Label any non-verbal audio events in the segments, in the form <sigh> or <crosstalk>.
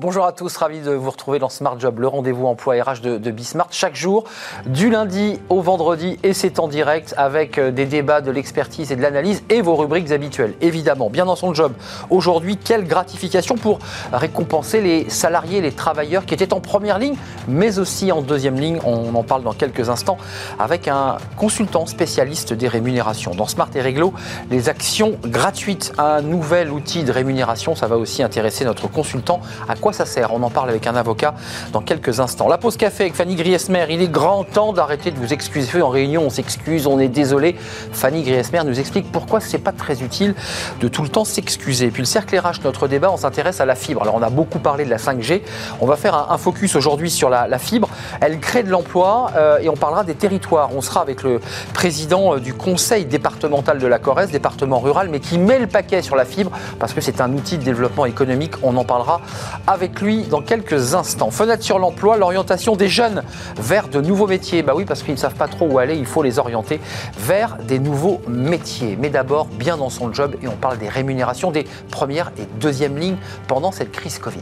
Bonjour à tous, ravi de vous retrouver dans Smart Job, le rendez-vous emploi RH de, de Bismart, chaque jour, du lundi au vendredi, et c'est en direct avec euh, des débats, de l'expertise et de l'analyse et vos rubriques habituelles, évidemment. Bien dans son job. Aujourd'hui, quelle gratification pour récompenser les salariés, les travailleurs qui étaient en première ligne, mais aussi en deuxième ligne. On en parle dans quelques instants avec un consultant spécialiste des rémunérations. Dans Smart et Réglo, les actions gratuites, un nouvel outil de rémunération, ça va aussi intéresser notre consultant. À quoi ça sert? On en parle avec un avocat dans quelques instants. La pause café avec Fanny Griesmer. Il est grand temps d'arrêter de vous excuser. En réunion, on s'excuse, on est désolé. Fanny Griesmer nous explique pourquoi c'est pas très utile de tout le temps s'excuser. Puis le cercle RH, notre débat, on s'intéresse à la fibre. Alors on a beaucoup parlé de la 5G. On va faire un, focus aujourd'hui sur la, fibre. Elle crée de l'emploi euh, et on parlera des territoires. On sera avec le président euh, du conseil départemental de la Corrèze, département rural, mais qui met le paquet sur la fibre parce que c'est un outil de développement économique. On en parlera avec lui dans quelques instants. Fenêtre sur l'emploi, l'orientation des jeunes vers de nouveaux métiers. Bah oui, parce qu'ils ne savent pas trop où aller, il faut les orienter vers des nouveaux métiers. Mais d'abord, bien dans son job, et on parle des rémunérations des premières et deuxièmes lignes pendant cette crise Covid.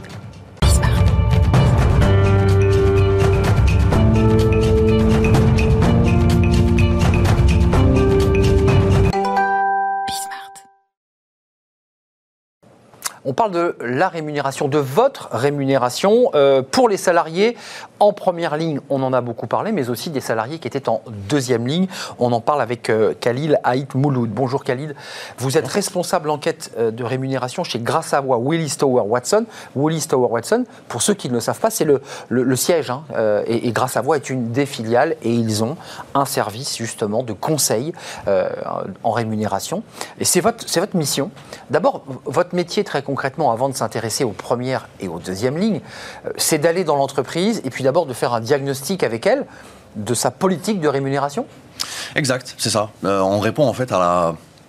On parle de la rémunération, de votre rémunération euh, pour les salariés en première ligne. On en a beaucoup parlé, mais aussi des salariés qui étaient en deuxième ligne. On en parle avec euh, Khalil Haït Mouloud. Bonjour Khalid. Vous êtes responsable enquête euh, de rémunération chez Grâce à Willis Tower Watson. Willis Tower Watson, pour ceux qui ne le savent pas, c'est le, siège. Hein, et, Grâce à Voix est une des filiales et ils ont un service justement de conseil en rémunération. Et c'est votre, votre mission. D'abord, votre métier très concret concrètement, avant de s'intéresser aux premières et aux deuxièmes lignes, euh, c'est d'aller dans l'entreprise et puis d'abord de faire un diagnostic avec elle de sa politique de rémunération? Exact, c'est ça. Euh, on répond en fait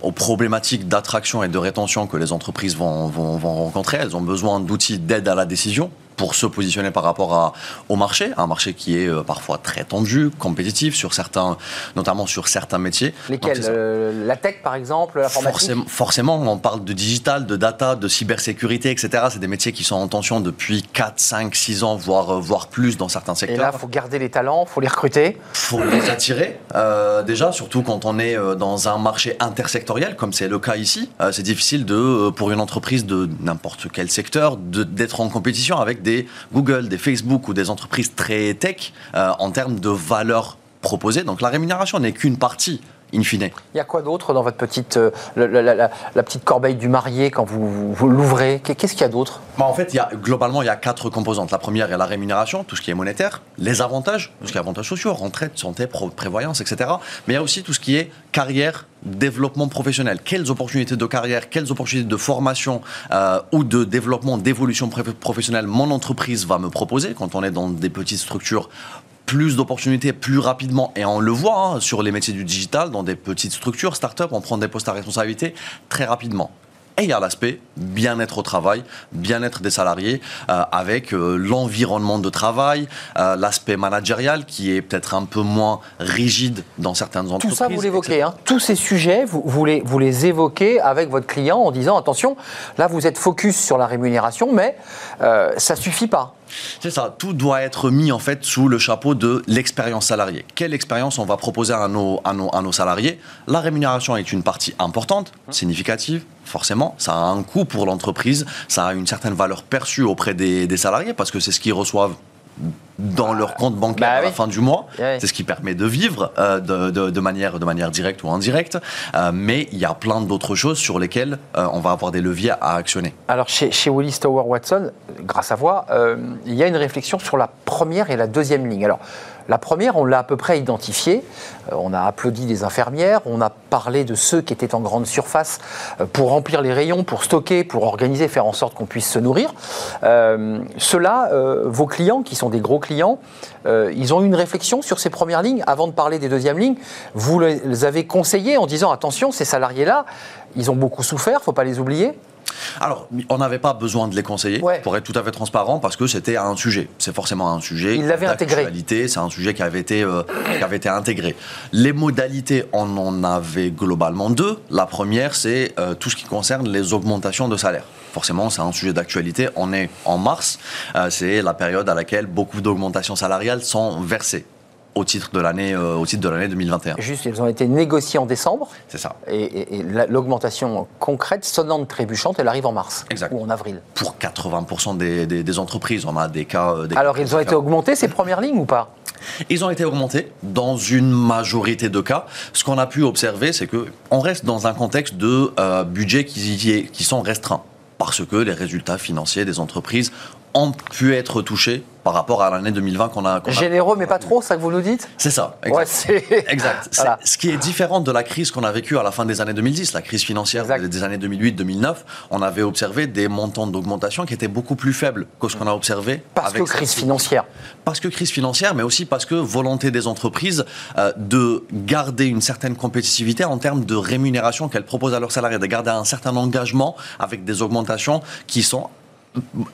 aux problématiques d'attraction et de rétention que les entreprises vont rencontrer. Elles ont besoin d'outils d'aide à la décision pour se positionner par rapport à, au marché, un marché qui est euh, parfois très tendu, compétitif, sur certains, notamment sur certains métiers. Lesquels euh, La tech, par exemple, forcément, forcément, on parle de digital, de data, de cybersécurité, etc. C'est des métiers qui sont en tension depuis 4, 5, 6 ans, voire, euh, voire plus dans certains secteurs. Et là, il faut garder les talents, il faut les recruter. Il faut les attirer, déjà, surtout quand on est dans un marché intersectoriel, comme c'est le cas ici. c'est difficile de, pour une entreprise de n'importe quel secteur d'être en compétition avec des Google, des Facebook ou des entreprises très tech euh, en termes de valeur proposée. Donc la rémunération n'est qu'une partie in fine. Il y a quoi d'autre dans votre petite, euh, la, petite corbeille du marié quand vous, vous l'ouvrez? Qu'est-ce qu'il y a d'autre? Bah En fait, il y a, globalement, il y a quatre composantes. La première est la rémunération, tout ce qui est monétaire, les avantages, tout ce qui est avantages sociaux, retraite, santé, prévoyance, etc. Mais il y a aussi tout ce qui est carrière, développement professionnel. Quelles opportunités de carrière, quelles opportunités de formation euh, ou de développement, d'évolution professionnelle mon entreprise va me proposer quand on est dans des petites structures plus d'opportunités plus rapidement. Et on le voit hein, sur les métiers du digital, dans des petites structures, start-up, on prend des postes à responsabilité très rapidement. Et il y a l'aspect bien-être au travail, bien-être des salariés, euh, avec euh, l'environnement de travail, euh, l'aspect managérial qui est peut-être un peu moins rigide dans certaines entreprises. Tout ça, vous l'évoquez. Hein. Tous ces sujets, vous, vous, les, vous les évoquez avec votre client en disant attention, là vous êtes focus sur la rémunération, mais ça suffit pas. C'est ça, tout doit être mis en fait sous le chapeau de l'expérience salariée. Quelle expérience on va proposer à nos, à nos, à nos salariés? La rémunération est une partie importante, significative, forcément, ça a un coût pour l'entreprise, ça a une certaine valeur perçue auprès des, des salariés parce que c'est ce qu'ils reçoivent dans leur compte bancaire bah à la fin du mois. C'est ce qui permet de vivre euh, de, manière, de manière directe ou indirecte. Euh, mais il y a plein d'autres choses sur lesquelles euh, on va avoir des leviers à actionner. Alors chez, chez Willis Tower Watson, grâce à vous, il y a une réflexion sur la première et la deuxième ligne. Alors la première, on l'a à peu près identifiée. Euh, on a applaudi des infirmières, on a parlé de ceux qui étaient en grande surface euh, pour remplir les rayons, pour stocker, pour organiser, faire en sorte qu'on puisse se nourrir. Euh, Ceux-là, vos clients, qui sont des gros clients, ils ont eu une réflexion sur ces premières lignes. Avant de parler des deuxièmes lignes, vous les avez conseillés en disant attention, ces salariés-là, ils ont beaucoup souffert, il ne faut pas les oublier. Alors, on n'avait pas besoin de les conseiller, Ouais. pour être tout à fait transparent, parce que c'était un sujet. C'est forcément un sujet. Intégré. C'est un sujet qui avait, été, euh, qui avait été intégré. Les modalités, on en avait globalement deux. La première, c'est euh, tout ce qui concerne les augmentations de salaire. Forcément, c'est un sujet d'actualité. On est en mars. Euh, c'est la période à laquelle beaucoup d'augmentations salariales sont versées au titre de l'année euh, au titre de l'année 2021. Juste, elles ont été négociées en décembre. C'est ça. Et, et- et la- l'augmentation concrète, sonnante, trébuchante, elle arrive en mars Exact. ou en avril. Pour 80% des, des- des entreprises, on a des cas. euh, des Alors, cas ils ont été augmentés, ces premières lignes ou pas? Ils ont été augmentés dans une majorité de cas. Ce qu'on a pu observer, c'est que on reste dans un contexte de euh, budget qui, qui sont restreints parce que les résultats financiers des entreprises ont pu être touchés par rapport à l'année 2020 qu'on a. qu'on a- Généreux, mais pas trop, ça que vous nous dites C'est ça. Exact. <laughs> Voilà. Ce qui est différent de la crise qu'on a vécue à la fin des années 2010, la crise financière Exact. des- années 2008-2009, on avait observé des montants d'augmentation qui étaient beaucoup plus faibles que ce qu'on a observé. Parce avec que crise financière. Parce que crise financière, mais aussi parce que volonté des entreprises euh, de garder une certaine compétitivité en termes de rémunération qu'elles proposent à leurs salariés, de garder un certain engagement avec des augmentations qui sont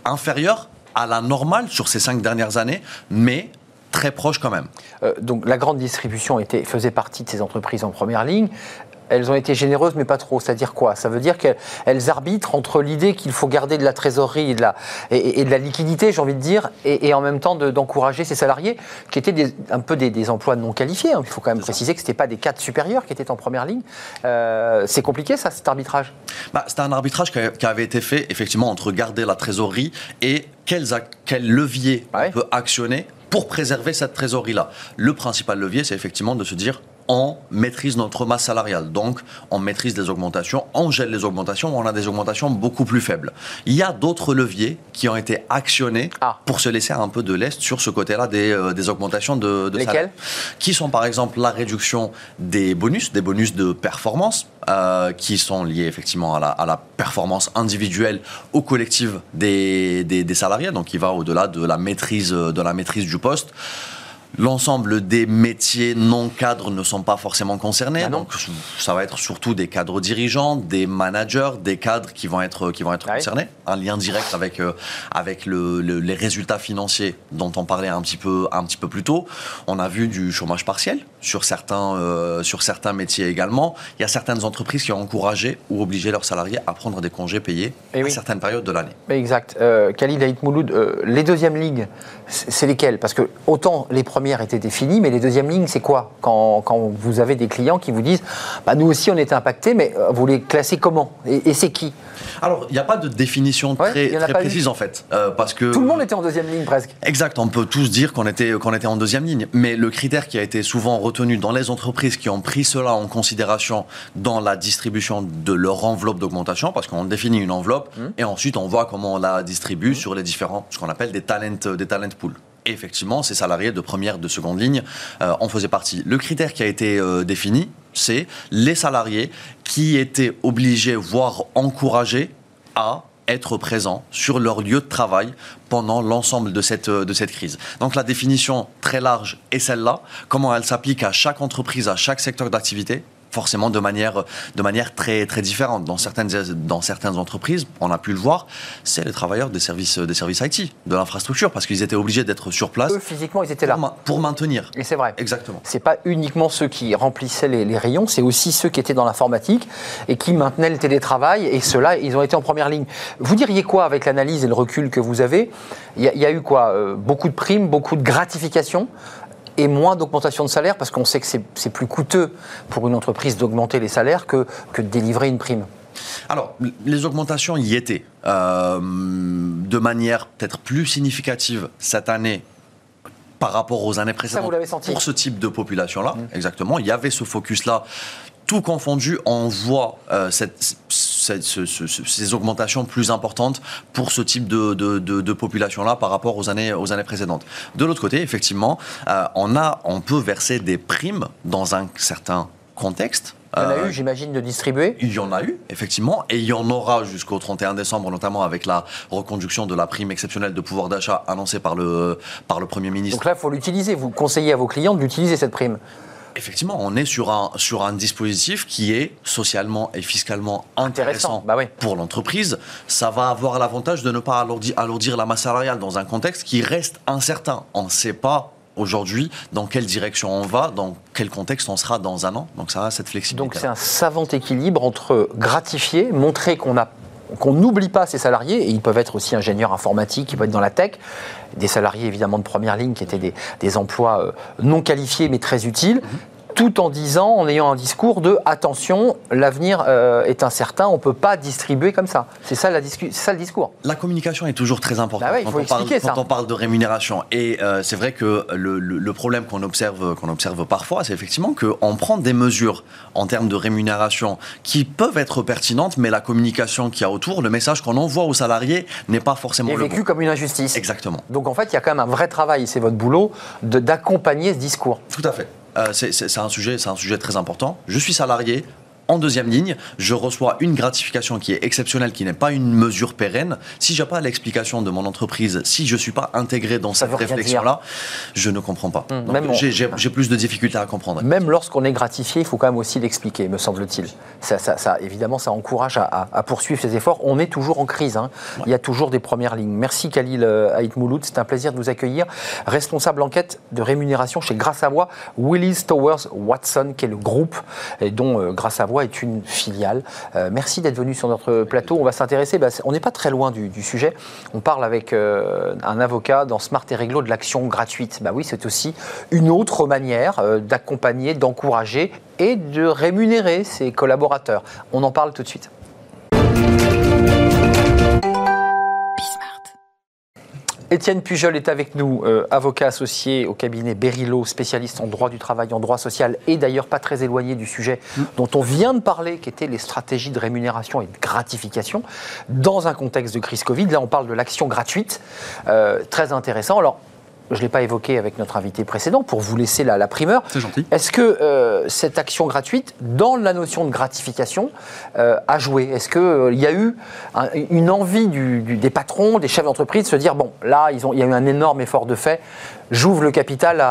inférieures à la normale sur ces cinq dernières années, mais très proches quand même. Euh, donc la grande distribution était, faisait partie de ces entreprises en première ligne. Elles ont été généreuses, mais pas trop. C'est-à-dire quoi? Ça veut dire qu'elles elles arbitrent entre l'idée qu'il faut garder de la trésorerie et de la, et, et de la liquidité, j'ai envie de dire, et, et en même temps de- d'encourager ces salariés qui étaient des- un peu des, des emplois non qualifiés. hein. Il faut quand même préciser que ce n'était pas des cadres supérieurs qui étaient en première ligne. Euh, C'est compliqué, ça, cet arbitrage? Bah, C'était un arbitrage qui avait été fait effectivement entre garder la trésorerie et quels, leviers Ouais. on peut actionner pour préserver cette trésorerie-là. Le principal levier, c'est effectivement de se dire on maîtrise notre masse salariale, donc on maîtrise les augmentations, on gèle les augmentations, on a des augmentations beaucoup plus faibles. Il y a d'autres leviers qui ont été actionnés Ah. pour se laisser un peu de l'est sur ce côté-là des, euh, des augmentations de, de Lesquels salaire. Qui sont par exemple la réduction des bonus, des bonus de performance, euh, qui sont liés effectivement à la, à la performance individuelle ou collective des, des, des salariés, donc qui va au-delà de la maîtrise de la maîtrise du poste. L'ensemble des métiers non cadres ne sont pas forcément concernés, Ah donc ça va être surtout des cadres dirigeants, des managers, des cadres qui vont être, qui vont être Ah oui. concernés. Un lien direct avec, euh, avec le- le- les résultats financiers dont on parlait un petit, peu, un petit peu plus tôt. On a vu du chômage partiel sur certains, euh, sur certains métiers également. Il y a certaines entreprises qui ont encouragé ou obligé leurs salariés à prendre des congés payés Eh à oui. certaines périodes de l'année. Exact. Euh, Khalid Haït Mouloud, les deuxièmes lignes, c'est c'est lesquelles? Parce que autant les premières étaient définies, mais les deuxièmes lignes, c'est quoi quand, quand vous avez des clients qui vous disent bah, Nous aussi, on était impactés, mais euh, vous les classez comment? Et, et c'est qui? Alors, il n'y a pas de définition très, eu. précise en fait, euh, parce que Tout le monde était en deuxième ligne presque. Exact, on peut tous dire qu'on était, qu'on était en deuxième ligne, mais le critère qui a été souvent retenu dans les entreprises qui ont pris cela en considération dans la distribution de leur enveloppe d'augmentation, parce qu'on définit une enveloppe et ensuite on voit comment on la distribue sur les différents, ce qu'on appelle des talent, des talent pools. Effectivement, ces salariés de première, de seconde ligne euh, en faisaient partie. Le critère qui a été euh, défini, c'est les salariés qui étaient obligés, voire encouragés, à être présents sur leur lieu de travail pendant l'ensemble de cette, de cette crise. Donc la définition très large est celle-là. Comment elle s'applique à chaque entreprise, à chaque secteur d'activité? Forcément de manière, de manière très, très différente. Dans certaines, dans certaines entreprises, on a pu le voir, c'est les travailleurs des services, des services IT, de l'infrastructure, parce qu'ils étaient obligés d'être sur place Eux, physiquement, ils étaient là. pour, ma- pour maintenir. Et c'est vrai. Exactement. C'est pas uniquement ceux qui remplissaient les, les rayons, c'est aussi ceux qui étaient dans l'informatique et qui maintenaient le télétravail. Et ceux-là, ils ont été en première ligne. Vous diriez quoi avec l'analyse et le recul que vous avez? Il y, y a eu quoi? Euh, Beaucoup de primes, beaucoup de gratifications? Et moins d'augmentation de salaire parce qu'on sait que c'est plus coûteux pour une entreprise d'augmenter les salaires que, que de délivrer une prime. Alors, les augmentations y étaient euh, de manière peut-être plus significative cette année par rapport aux années précédentes vous l'avez senti Mmh. pour ce type de population-là. Exactement, il y avait ce focus-là. Tout confondu, on voit euh, cette- cette- ce- ce- ce- ces augmentations plus importantes pour ce type de, de- de- de population-là par rapport aux années, aux années précédentes. De l'autre côté, effectivement, euh, on, a, on peut verser des primes dans un certain contexte. Il y en a Euh, eu, j'imagine, de distribuer. il y en a eu, effectivement, et il y en aura jusqu'au 31 décembre, notamment avec la reconduction de la prime exceptionnelle de pouvoir d'achat annoncée par le, par le Premier ministre. Donc là, il faut l'utiliser. Vous conseillez à vos clients de l'utiliser, cette prime. Effectivement, on est sur un, sur un dispositif qui est socialement et fiscalement intéressant, bah oui. pour l'entreprise. Ça va avoir l'avantage de ne pas alourdir, alourdir la masse salariale dans un contexte qui reste incertain. On ne sait pas aujourd'hui dans quelle direction on va, dans quel contexte on sera dans un an. Donc ça a cette flexibilité. Donc c'est un savant équilibre entre gratifier, montrer qu'on a qu'on n'oublie pas ces salariés, et ils peuvent être aussi ingénieurs informatiques, ils peuvent être dans la tech, des salariés évidemment de première ligne qui étaient des, emplois euh, non qualifiés mais très utiles, tout en disant, en ayant un discours de attention, l'avenir euh, est incertain, on ne peut pas distribuer comme ça. C'est ça, la ça le discours. La communication est toujours très importante Bah ouais, quand, faut on parle, ça. quand on parle de rémunération. Et euh, c'est vrai que le, le- le problème qu'on observe, qu'on observe parfois, c'est effectivement qu'on prend des mesures en termes de rémunération qui peuvent être pertinentes, mais la communication qu'il y a autour, le message qu'on envoie aux salariés n'est pas forcément est le vécu bon. comme une injustice. Exactement. Donc en fait, il y a quand même un vrai travail, c'est votre boulot, d'accompagner ce discours. Tout à fait. Euh, c'est- un, sujet- c'est un sujet très important. Je suis salarié. En deuxième ligne, je reçois une gratification qui est exceptionnelle, qui n'est pas une mesure pérenne. Si j'ai pas l'explication de mon entreprise, si je suis pas intégré dans Ça cette réflexion-là, je ne comprends pas. Hum, Donc, on- j'ai- plus de difficultés à comprendre. Même lorsqu'on est gratifié, il faut quand même aussi l'expliquer, me semble-t-il. Ça, ça- ça- évidemment, ça encourage à, à- à poursuivre ces efforts. On est toujours en crise. hein. Il y a toujours des premières lignes. Merci Khalil euh, Haït Mouloud. C'est un plaisir de vous accueillir. Responsable enquête de rémunération chez Grâce à Voix, Willis Towers Watson, qui est le groupe et dont euh, Grâce à Est une filiale. Euh, merci d'être venu sur notre plateau. On va s'intéresser. bah, on n'est pas très loin du, du sujet. On parle avec euh, un avocat dans Smart et Réglo de l'action gratuite. Bah oui, c'est aussi une autre manière euh, d'accompagner, d'encourager et de rémunérer ses collaborateurs. On en parle tout de suite. Étienne Pujol est avec nous, euh, avocat associé au cabinet Berilo, spécialiste en droit du travail, en droit social, et d'ailleurs pas très éloigné du sujet dont on vient de parler, qui étaient les stratégies de rémunération et de gratification dans un contexte de crise Covid. Là, on parle de l'action gratuite, euh, très intéressant. Alors, je ne l'ai pas évoqué avec notre invité précédent pour vous laisser la, la primeur. C'est gentil. Est-ce que euh, cette action gratuite, dans la notion de gratification, euh, a joué? Est-ce qu'il y a eu un- une envie du- du- des patrons, des chefs d'entreprise de se dire, bon, là, ils ont- il y a eu un énorme effort de fait, j'ouvre le capital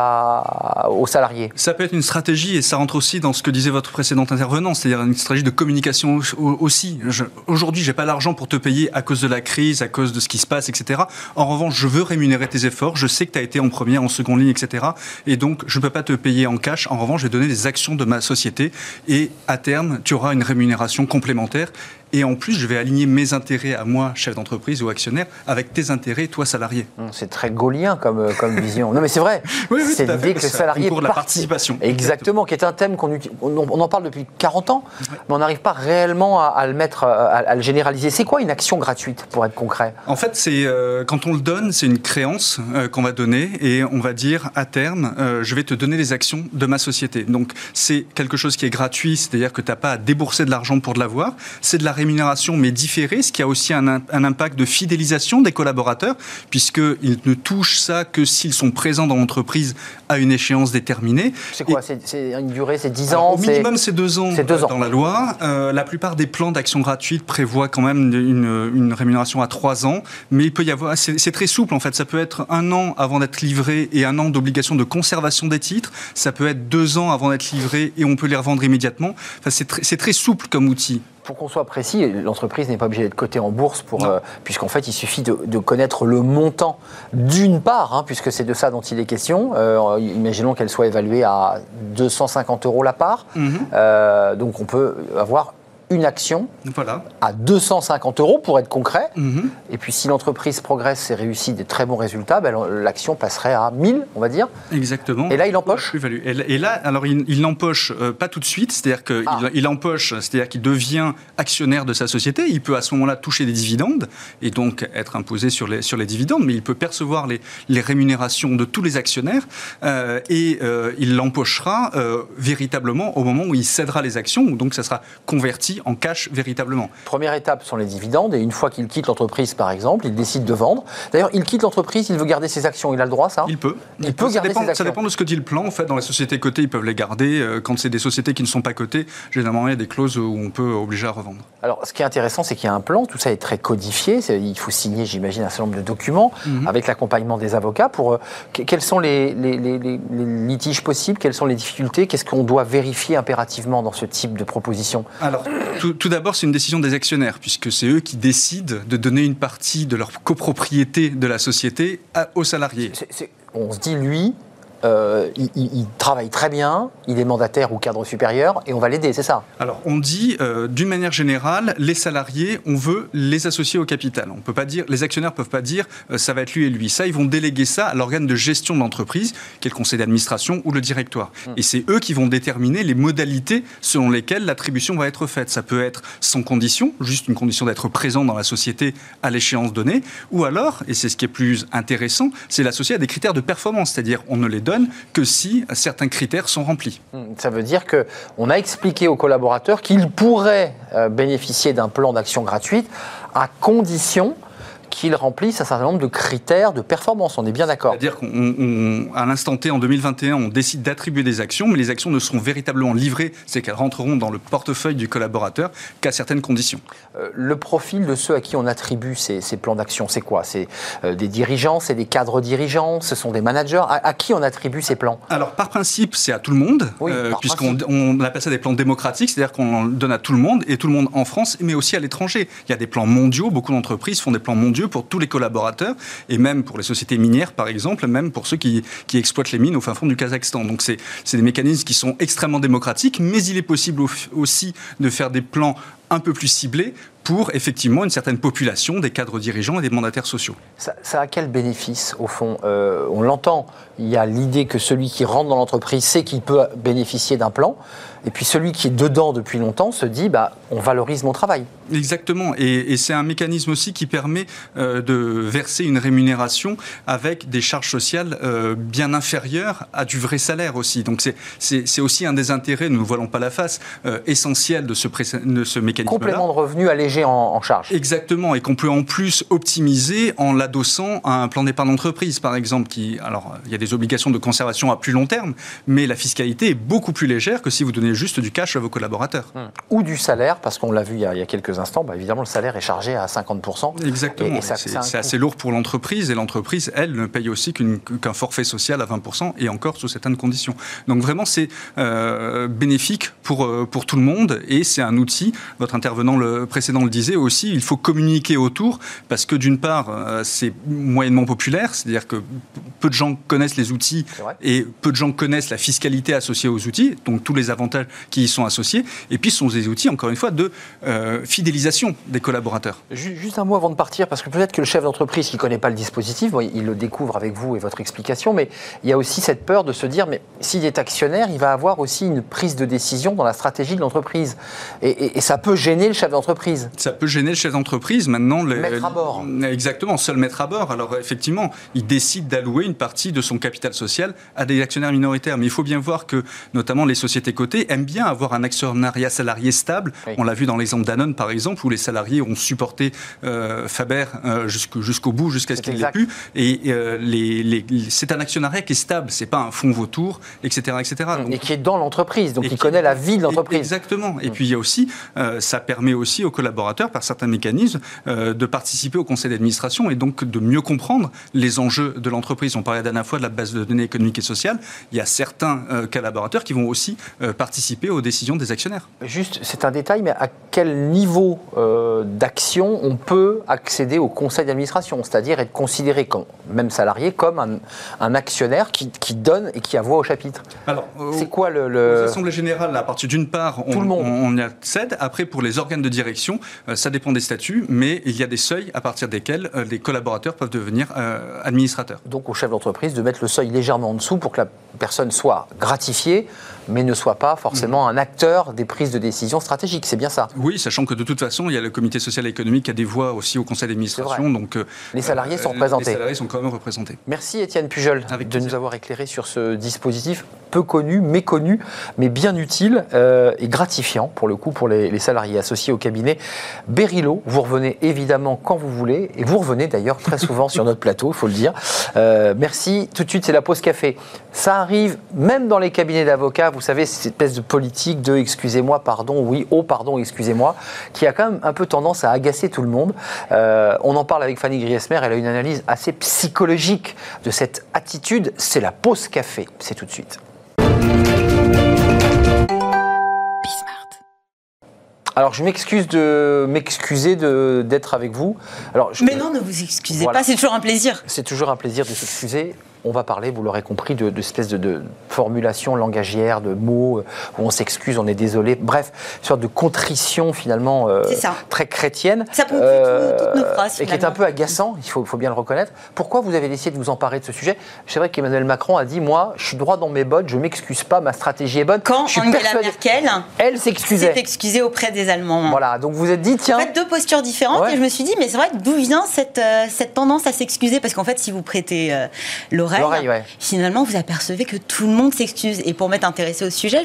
aux salariés Ça peut être une stratégie et ça rentre aussi dans ce que disait votre précédent intervenant, c'est-à-dire une stratégie de communication au- aussi. Je- Aujourd'hui, j'ai pas l'argent pour te payer à cause de la crise, à cause de ce qui se passe, etc. En revanche, je veux rémunérer tes efforts. Je sais que tu as été en première, en seconde ligne, etc. Et donc, je ne peux pas te payer en cash. En revanche, je vais donner des actions de ma société et à terme, tu auras une rémunération complémentaire. Et en plus, je vais aligner mes intérêts à moi, chef d'entreprise ou actionnaire, avec tes intérêts, toi, salarié. Hum, C'est très gaulien comme, euh, comme vision. Non, mais c'est vrai. <laughs> Oui, oui, c'est l'idée que le salarié de la participation. Exactement, qui est un thème qu'on on, en parle depuis 40 ans, mais on n'arrive pas réellement à, à le mettre, à, à le généraliser. C'est quoi une action gratuite, pour être concret? En fait, c'est euh, quand on le donne, c'est une créance euh, qu'on va donner et on va dire à terme, euh, je vais te donner les actions de ma société. Donc c'est quelque chose qui est gratuit, c'est-à-dire que tu n'as pas à débourser de l'argent pour de l'avoir. C'est de la rémunération mais différée, ce qui a aussi un, im- un impact de fidélisation des collaborateurs, puisqu'ils ne touchent ça que s'ils sont présents dans l'entreprise à une échéance déterminée. C'est quoi? C'est une durée, c'est 10 Alors, ans? Au minimum, c'est deux ans, c'est deux euh, ans. dans la loi. Euh, la plupart des plans d'action gratuite prévoient quand même une, une rémunération à trois ans, mais il peut y avoir. C'est très souple en fait. Ça peut être un an avant d'être livré et un an d'obligation de conservation des titres. Ça peut être deux ans avant d'être livré et on peut les revendre immédiatement. Enfin, c'est très souple comme outil. Pour qu'on soit précis, l'entreprise n'est pas obligée d'être cotée en bourse, pour, euh, puisqu'en fait, il suffit de, de connaître le montant d'une part, hein, puisque c'est de ça dont il est question. Euh, imaginons qu'elle soit évaluée à 250 euros la part. Mhm. Euh, donc on peut avoir une action Voilà. à 250 euros pour être concret. Mhm. Et puis si l'entreprise progresse et réussit des très bons résultats, ben, l'action passerait à 1000, on va dire. Exactement. Et là, il empoche Plus-value. Et, là, alors, il, l'empoche euh, pas tout de suite, c'est-à-dire qu'il Ah. il empoche, c'est-à-dire qu'il devient actionnaire de sa société. Il peut à ce moment-là toucher des dividendes et donc être imposé sur les, sur les dividendes, mais il peut percevoir les, les rémunérations de tous les actionnaires euh, et euh, il l'empochera véritablement au moment où il cédera les actions, donc ça sera converti en cash véritablement. Première étape sont les dividendes, et une fois qu'il quitte l'entreprise, par exemple, il décide de vendre. D'ailleurs, il quitte l'entreprise, il veut garder ses actions, il a le droit, ça? Il peut. Il, peut, garder dépend, ses actions. Ça dépend de ce que dit le plan. En fait, dans les sociétés cotées, ils peuvent les garder. Euh, Quand c'est des sociétés qui ne sont pas cotées, généralement, il y a des clauses où on peut obliger à revendre. Alors, ce qui est intéressant, c'est qu'il y a un plan, tout ça est très codifié. Il faut signer, j'imagine, un certain nombre de documents Mhm. avec l'accompagnement des avocats. Pour euh, que- quels sont les, les- les- les- les litiges possibles? Quelles sont les difficultés? Qu'est-ce qu'on doit vérifier impérativement dans ce type de proposition? Alors, tout, d'abord, c'est une décision des actionnaires, puisque c'est eux qui décident de donner une partie de leur copropriété de la société aux salariés. On se dit, lui, euh, il, il- il travaille très bien, il est mandataire ou cadre supérieur, et on va l'aider, c'est ça? Alors, on dit, euh, d'une manière générale, les salariés, on veut les associer au capital. On peut pas dire, les actionnaires peuvent pas dire, euh, ça va être lui et lui. Ça, ils vont déléguer ça à l'organe de gestion de l'entreprise, qui est le conseil d'administration ou le directoire. Et c'est eux qui vont déterminer les modalités selon lesquelles l'attribution va être faite. Ça peut être sans condition, juste une condition d'être présent dans la société à l'échéance donnée, ou alors, et c'est ce qui est plus intéressant, c'est l'associer à des critères de performance, c'est-à-dire on ne les donne que si certains critères sont remplis. Hmm, Ça veut dire que on a expliqué aux collaborateurs qu'ils pourraient euh, bénéficier d'un plan d'action gratuite à condition qu'ils remplissent un certain nombre de critères de performance. On est bien d'accord. C'est-à-dire qu'à l'instant T, en 2021, on décide d'attribuer des actions, mais les actions ne seront véritablement livrées, c'est qu'elles rentreront dans le portefeuille du collaborateur qu'à certaines conditions. Euh, Le profil de ceux à qui on attribue ces, ces plans d'action, c'est quoi? C'est euh, des dirigeants, c'est des cadres dirigeants, ce sont des managers? À, à qui on attribue ces plans? Alors, par principe, c'est à tout le monde, euh, Oui, puisqu'on on appelle ça des plans démocratiques, c'est-à-dire qu'on le donne à tout le monde, et tout le monde en France, mais aussi à l'étranger. Il y a des plans mondiaux, beaucoup d'entreprises font des plans mondiaux pour tous les collaborateurs, et même pour les sociétés minières, par exemple, même pour ceux qui, qui exploitent les mines au fin fond du Kazakhstan. Donc, c'est des mécanismes qui sont extrêmement démocratiques, mais il est possible au- aussi de faire des plans un peu plus ciblés pour effectivement une certaine population des cadres dirigeants et des mandataires sociaux. ça, ça a quel bénéfice, au fond? Euh, On l'entend, il y a l'idée que celui qui rentre dans l'entreprise sait qu'il peut bénéficier d'un plan, et puis celui qui est dedans depuis longtemps se dit, bah, on valorise mon travail. Exactement, et, et c'est un mécanisme aussi qui permet euh, de verser une rémunération avec des charges sociales euh, bien inférieures à du vrai salaire aussi. Donc c'est- aussi un des intérêts, nous ne voilons pas la face, essentiel de ce, de ce Complément de revenu allégé en, en charge. Exactement, et qu'on peut en plus optimiser en l'adossant à un plan d'épargne d'entreprise, par exemple, qui, alors, il y a des obligations de conservation à plus long terme, mais la fiscalité est beaucoup plus légère que si vous donnez juste du cash à vos collaborateurs. Ou du salaire, parce qu'on l'a vu il y, a, il y a quelques instants, bah, évidemment, le salaire est chargé à 50%. Exactement. C'est assez lourd pour l'entreprise et l'entreprise, elle, ne paye aussi qu'un forfait social à 20% et encore sous certaines conditions. Donc vraiment, c'est euh, bénéfique pour, euh, pour tout le monde et c'est un outil. Votre intervenant le précédent le disait aussi, il faut communiquer autour parce que d'une part, euh, c'est moyennement populaire, c'est-à-dire que peu de gens connaissent les outils et peu de gens connaissent la fiscalité associée aux outils, donc tous les avantages qui y sont associés. Et puis, ce sont des outils, encore une fois, de euh, fidélisation des collaborateurs. Ju- Juste un mot avant de partir, parce que peut-être que le chef d'entreprise qui ne connaît pas le dispositif, bon, il le découvre avec vous et votre explication, mais il y a aussi cette peur de se dire, mais s'il est actionnaire, il va avoir aussi une prise de décision dans la stratégie de l'entreprise. Et, et- et ça peut gêner le chef d'entreprise. Ça peut gêner le chef d'entreprise. Maintenant, les- Mettre à bord. Exactement, seul mettre à bord. Alors effectivement, il décide d'allouer une partie de son capital social à des actionnaires minoritaires. Mais il faut bien voir que, notamment les sociétés cotées, aiment bien avoir un actionnariat salarié stable. Oui. On l'a vu dans l'exemple Danone, par exemple, où les salariés ont supporté euh, Faber euh, jusqu'au bout, jusqu'à ce qu'il l'ait pu. Et euh, les- les- c'est un actionnariat qui est stable. C'est pas un fonds vautour, etc., etc. Donc, Et qui est dans l'entreprise, donc il connaît la vie de l'entreprise. Exactement. Et puis il y a aussi, euh, ça permet aussi aux collaborateurs, par certains mécanismes, euh, de participer au conseil d'administration et donc de mieux comprendre les enjeux de l'entreprise. On parlait la dernière fois de la base de données économiques et sociales. Il y a certains euh, collaborateurs qui vont aussi euh, participer aux décisions des actionnaires. Juste, c'est un détail, mais à quel niveau d'action on peut accéder au conseil d'administration? C'est-à-dire être considéré comme, même salarié, comme un, un actionnaire qui, qui donne et qui a voix au chapitre. Alors, C'est quoi le... Le- assemblées générales, à partir d'une part, on, Tout le monde. on- on y accède. Après, pour les organes de direction, euh, ça dépend des statuts, mais il y a des seuils à partir desquels euh, les collaborateurs peuvent devenir euh, administrateurs. donc au chef d'entreprise de mettre le seuil légèrement en dessous pour que la personne soit gratifiée, mais ne soit pas forcément un acteur des prises de décision stratégiques. C'est bien ça. Oui, sachant que de toute façon, il y a le comité social et économique qui a des voix aussi au conseil d'administration. Donc, euh, Les salariés sont euh, représentés. Les salariés sont quand même représentés. Merci Étienne Pujol Avec de plaisir. nous avoir éclairé sur ce dispositif peu connu, méconnu, mais bien utile euh, et gratifiant pour le coup pour les, les salariés. salarié associé au cabinet Berilo. Vous revenez évidemment quand vous voulez, et vous revenez d'ailleurs très souvent sur notre plateau, il faut le dire. Euh, merci. Tout de suite, c'est la pause café. Ça arrive même dans les cabinets d'avocats, vous savez, cette espèce de politique de excusez-moi, pardon, oui, oh, pardon, excusez-moi, qui a quand même un peu tendance à agacer tout le monde. Euh, on en parle avec Fanny Griesmer, elle a une analyse assez psychologique de cette attitude. C'est la pause café. C'est tout de suite. Alors, je m'excuse de m'excuser d'être avec vous. Alors, je, Mais non, ne vous excusez pas, c'est toujours un plaisir. C'est toujours un plaisir de s'excuser on va parler, vous l'aurez compris, de, de espèce de, de, formulation langagière, de mots euh, où on s'excuse, on est désolé. Bref, une sorte de contrition finalement euh, très chrétienne. Ça euh, toutes nos phrases. Et qui est un peu agaçant, il faut, faut, bien le reconnaître. Pourquoi vous avez décidé de vous emparer de ce sujet? C'est vrai qu'Emmanuel Macron a dit Moi, je suis droit dans mes bottes, je m'excuse pas, ma stratégie est bonne. Quand Angela Merkel elle s'excusait. s'est excusée auprès des Allemands. Voilà, donc vous êtes dit Tiens. En fait, deux postures différentes, et je me suis dit Mais c'est vrai, d'où vient cette, cette tendance à s'excuser? Parce qu'en fait, si vous prêtez l'oreille, finalement, vous apercevez que tout le monde s'excuse. Et pour m'être intéressée au sujet,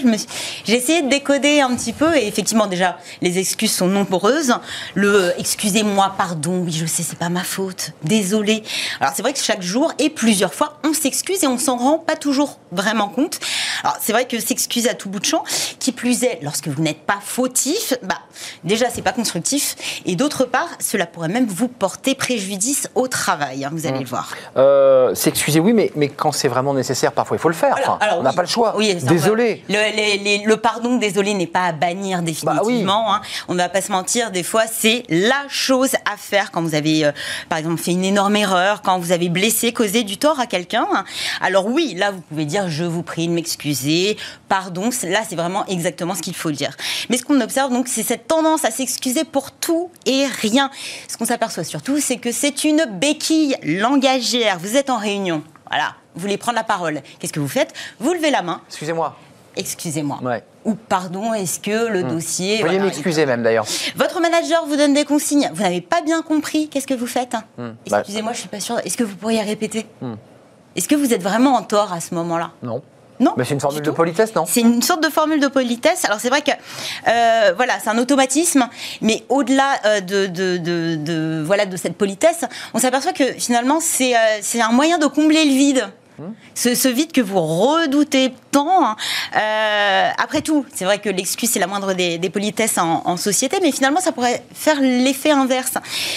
j'ai essayé de décoder un petit peu. Et effectivement, déjà, les excuses sont nombreuses. Le euh, excusez-moi, pardon, oui, je sais, c'est pas ma faute, désolé. Alors, c'est vrai que chaque jour et plusieurs fois, on s'excuse et on s'en rend pas toujours vraiment compte. Alors, c'est vrai que s'excuser à tout bout de champ, qui plus est, lorsque vous n'êtes pas fautif, bah, déjà, c'est pas constructif. Et d'autre part, cela pourrait même vous porter préjudice au travail, hein, vous allez mmh. le voir. Euh, s'excuser, oui, mais, mais quand c'est vraiment nécessaire, parfois il faut le faire. on n'a pas le choix. Oui, désolé. Le, pardon, désolé, n'est pas à bannir bah définitivement. Hein. On ne va pas se mentir, des fois, c'est la chose à faire quand vous avez, euh, par exemple, fait une énorme erreur, quand vous avez blessé, causé du tort à quelqu'un. Alors oui, là, vous pouvez dire, je vous prie de m'excuser, pardon. Là, c'est vraiment exactement ce qu'il faut dire. Mais ce qu'on observe, donc, c'est cette tendance à s'excuser pour tout et rien. Ce qu'on s'aperçoit surtout, c'est que c'est une béquille langagière. Vous êtes en réunion. Voilà, vous voulez prendre la parole. Qu'est-ce que vous faites Vous levez la main. Excusez-moi. Excusez-moi. Ou pardon, est-ce que le hmm. dossier. Vous veuillez m'excuser même d'ailleurs. Votre manager vous donne des consignes. Vous n'avez pas bien compris. Qu'est-ce que vous faites hmm. Bah. Excusez-moi, je ne suis pas sûre. Est-ce que vous pourriez répéter hmm. Est-ce que vous êtes vraiment en tort à ce moment-là? Non. Non. Mais c'est une formule de politesse, non C'est une sorte de formule de politesse. Alors c'est vrai que euh, voilà, c'est un automatisme, mais au-delà euh, de, de, de, voilà de cette politesse, on s'aperçoit que finalement c'est euh, un moyen de combler le vide. Ce, vide que vous redoutez tant. Hein. Euh, après tout, c'est vrai que l'excuse, c'est la moindre des, politesses en, société, mais finalement, ça pourrait faire l'effet inverse.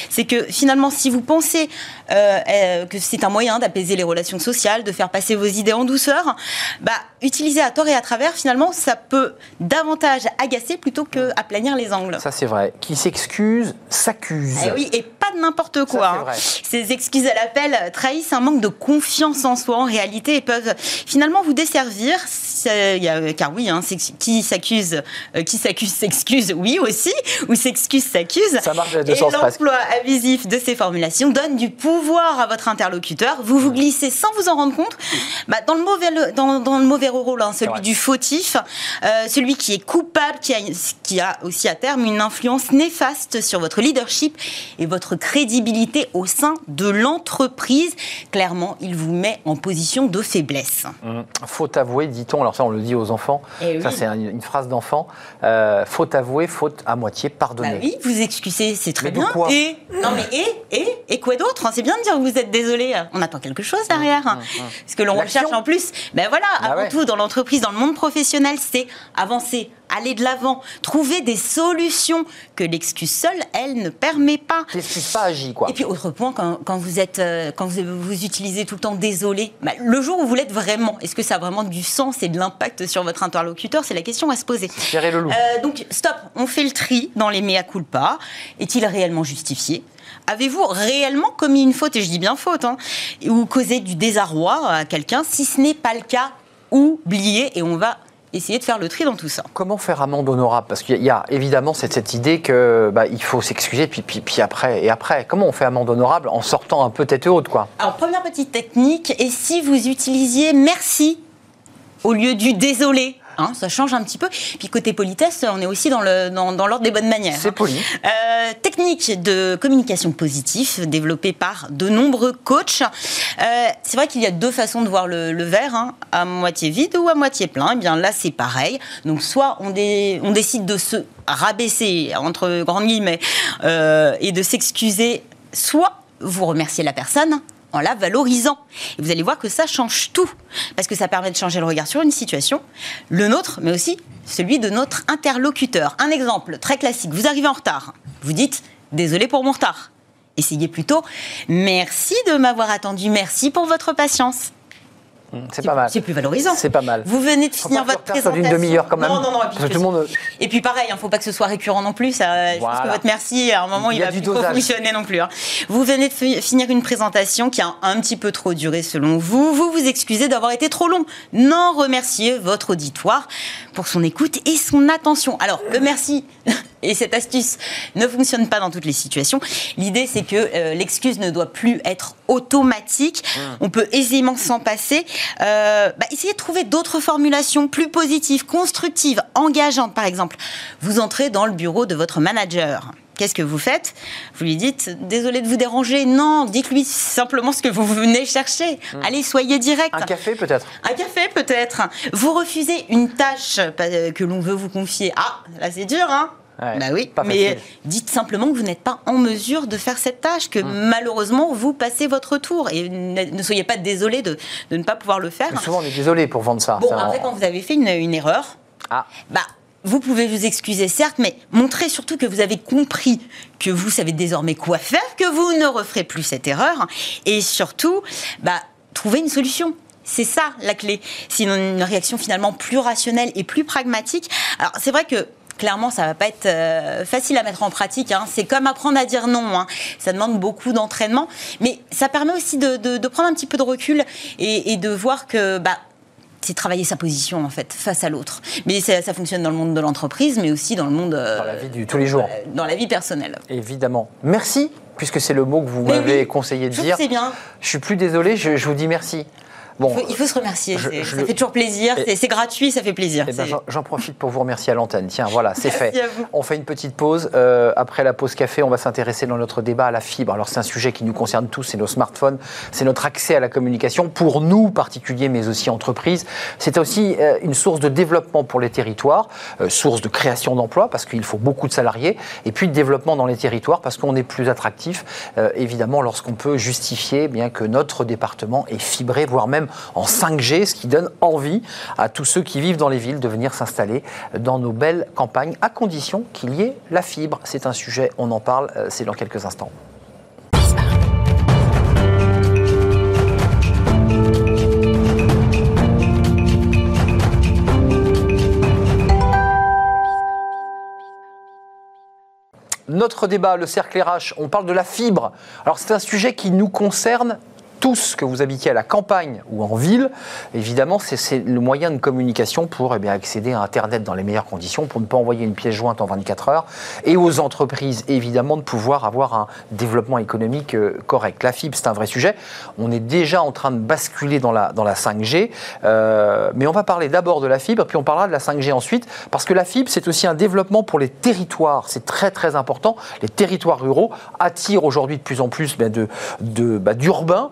C'est que finalement, si vous pensez euh, euh, que c'est un moyen d'apaiser les relations sociales, de faire passer vos idées en douceur, bah, utiliser à tort et à travers, finalement, ça peut davantage agacer plutôt que aplanir les angles. Ça, c'est vrai. Qui s'excuse, s'accuse. Eh oui, et pas de n'importe quoi. Hein. Ces excuses à l'appel trahissent un manque de confiance en soi, en réalité, et peuvent finalement vous desservir. car oui, hein, qui s'accuse, euh, qui s'accuse s'excuse, oui aussi, ou s'excuse s'accuse. Ça marche de Et l'emploi abusif de ces formulations donne du pouvoir à votre interlocuteur. Vous vous glissez sans vous en rendre compte bah, dans, le mauvais, dans, dans le mauvais rôle, hein, celui du fautif, euh, celui qui est coupable, qui a, qui a aussi à terme une influence néfaste sur votre leadership et votre crédibilité au sein de l'entreprise. Clairement, il vous met en position de faiblesse. Mmh. Faute avouée, dit-on, alors ça on le dit aux enfants, eh ça c'est une phrase d'enfant, euh, faute avouée, faute à moitié pardonnée. Bah oui, vous excusez, c'est très bien. et Non mais et Et Et quoi d'autre C'est bien de dire que vous êtes désolé, on attend quelque chose derrière. Mmh, mmh, Ce que l'on recherche en plus, ben voilà, bah avant tout dans l'entreprise, dans le monde professionnel, c'est avancer, aller de l'avant, trouver des solutions que l'excuse seule, elle ne permet pas. Pas quoi. Et puis, autre point, quand, vous êtes, euh, quand vous, utilisez tout le temps désolé, bah, le jour où vous l'êtes vraiment, est-ce que ça a vraiment du sens et de l'impact sur votre interlocuteur? C'est la question à se poser. le loup. Euh, donc, stop, on fait le tri dans les mea culpa. Est-il réellement justifié? Avez-vous réellement commis une faute, et je dis bien faute, hein, ou causé du désarroi à quelqu'un Si ce n'est pas le cas, oubliez, et on va essayer de faire le tri dans tout ça. Comment faire amende honorable? Parce qu'il y, a évidemment cette, cette idée que bah, il faut s'excuser puis, puis, puis, après et après. Comment on fait amende honorable? En sortant un peu tête haute quoi Alors première petite technique, et si vous utilisiez merci au lieu du désolé Hein, ça change un petit peu. Puis côté politesse, on est aussi dans l'ordre dans, des bonnes manières. C'est poli. Euh, technique de communication positive développée par de nombreux coachs. Euh, c'est vrai qu'il y a deux façons de voir le, verre, hein, à moitié vide ou à moitié plein. Et eh bien là, c'est pareil. Donc soit on, on, décide de se rabaisser, entre grandes guillemets, euh, et de s'excuser, soit vous remerciez la personne, en la valorisant. Et vous allez voir que ça change tout, parce que ça permet de changer le regard sur une situation, le nôtre, mais aussi celui de notre interlocuteur. Un exemple très classique, vous arrivez en retard, vous dites désolé pour mon retard. Essayez plutôt merci de m'avoir attendu, merci pour votre patience. C'est pas mal. C'est plus valorisant. C'est pas mal. Vous venez de finir votre présentation. d'une demi-heure quand même. Non, non, non. Et puis, tout le monde... et puis pareil, il ne faut pas que ce soit récurrent non plus. Ça, Je pense que votre merci, à un moment, il, va plus fonctionner non plus. Hein. Vous venez de finir une présentation qui a un petit peu trop duré selon vous. Vous vous excusez d'avoir été trop long. Non, remerciez votre auditoire pour son écoute et son attention. Alors, le merci et cette astuce ne fonctionne pas dans toutes les situations. L'idée, c'est que euh, l'excuse ne doit plus être automatique. Mmh. On peut aisément s'en passer. Euh, bah, essayez de trouver d'autres formulations plus positives, constructives, engageantes, par exemple. Vous entrez dans le bureau de votre manager. Qu'est-ce que vous faites? Vous lui dites désolé de vous déranger. Non, dites-lui simplement ce que vous venez chercher. Mmh. Allez, soyez direct. Un café peut-être? Un café peut-être. Vous refusez une tâche euh, que l'on veut vous confier. Ah, là c'est dur, hein bah oui, mais dites simplement que vous n'êtes pas en mesure de faire cette tâche, que hum. malheureusement vous passez votre tour et ne, soyez pas désolé de, ne pas pouvoir le faire. souvent on est désolé pour vendre ça. Bon, après quand vous avez fait une, erreur, ah. bah vous pouvez vous excuser certes, mais montrez surtout que vous avez compris que vous savez désormais quoi faire, que vous ne referez plus cette erreur, et surtout, bah, trouver une solution. C'est ça la clé. C'est une réaction finalement plus rationnelle et plus pragmatique. Alors c'est vrai que clairement, ça va pas être euh, facile à mettre en pratique. Hein. C'est comme apprendre à dire non. Hein. Ça demande beaucoup d'entraînement, mais ça permet aussi de, prendre un petit peu de recul et, de voir que bah, c'est travailler sa position en fait face à l'autre. Mais ça, fonctionne dans le monde de l'entreprise, mais aussi dans le monde euh, dans la vie du tous les jours, euh, dans la vie personnelle. Évidemment. Merci puisque c'est le mot que vous m'avez conseillé de dire. C'est bien. Je suis plus désolé, je, je vous dis merci il, faut, se remercier. ça fait toujours plaisir. C'est gratuit, ça fait plaisir. Eh ben, j'en profite pour vous remercier à l'antenne. Tiens, voilà, c'est fait. On fait une petite pause. Euh, après la pause café, on va s'intéresser dans notre débat à la fibre. Alors, c'est un sujet qui nous concerne tous c'est nos smartphones, c'est notre accès à la communication pour nous, particuliers, mais aussi entreprises. C'est aussi euh, une source de développement pour les territoires, euh, source de création d'emplois parce qu'il faut beaucoup de salariés, et puis de développement dans les territoires parce qu'on est plus attractif, évidemment, lorsqu'on peut justifier bien que notre département est fibré, voire même en 5G, ce qui donne envie à tous ceux qui vivent dans les villes de venir s'installer dans nos belles campagnes, à condition qu'il y ait la fibre. C'est un sujet, on en parle, euh, c'est dans quelques instants. Notre débat, le cercle RH, on parle de la fibre. Alors c'est un sujet qui nous concerne tous, que vous habitiez à la campagne ou en ville, évidemment, c'est le moyen de communication pour eh accéder à Internet dans les meilleures conditions, pour ne pas envoyer une pièce jointe en 24 heures, et aux entreprises, évidemment, de pouvoir avoir un développement économique euh, correct. La fibre, c'est un vrai sujet. On est déjà en train de basculer dans la, dans la 5G, euh, mais on va parler d'abord de la fibre, puis on parlera de la 5G ensuite, parce que la fibre, c'est aussi un développement pour les territoires. C'est très, très important. Les territoires ruraux attirent aujourd'hui de plus en plus ben, bah, d'urbains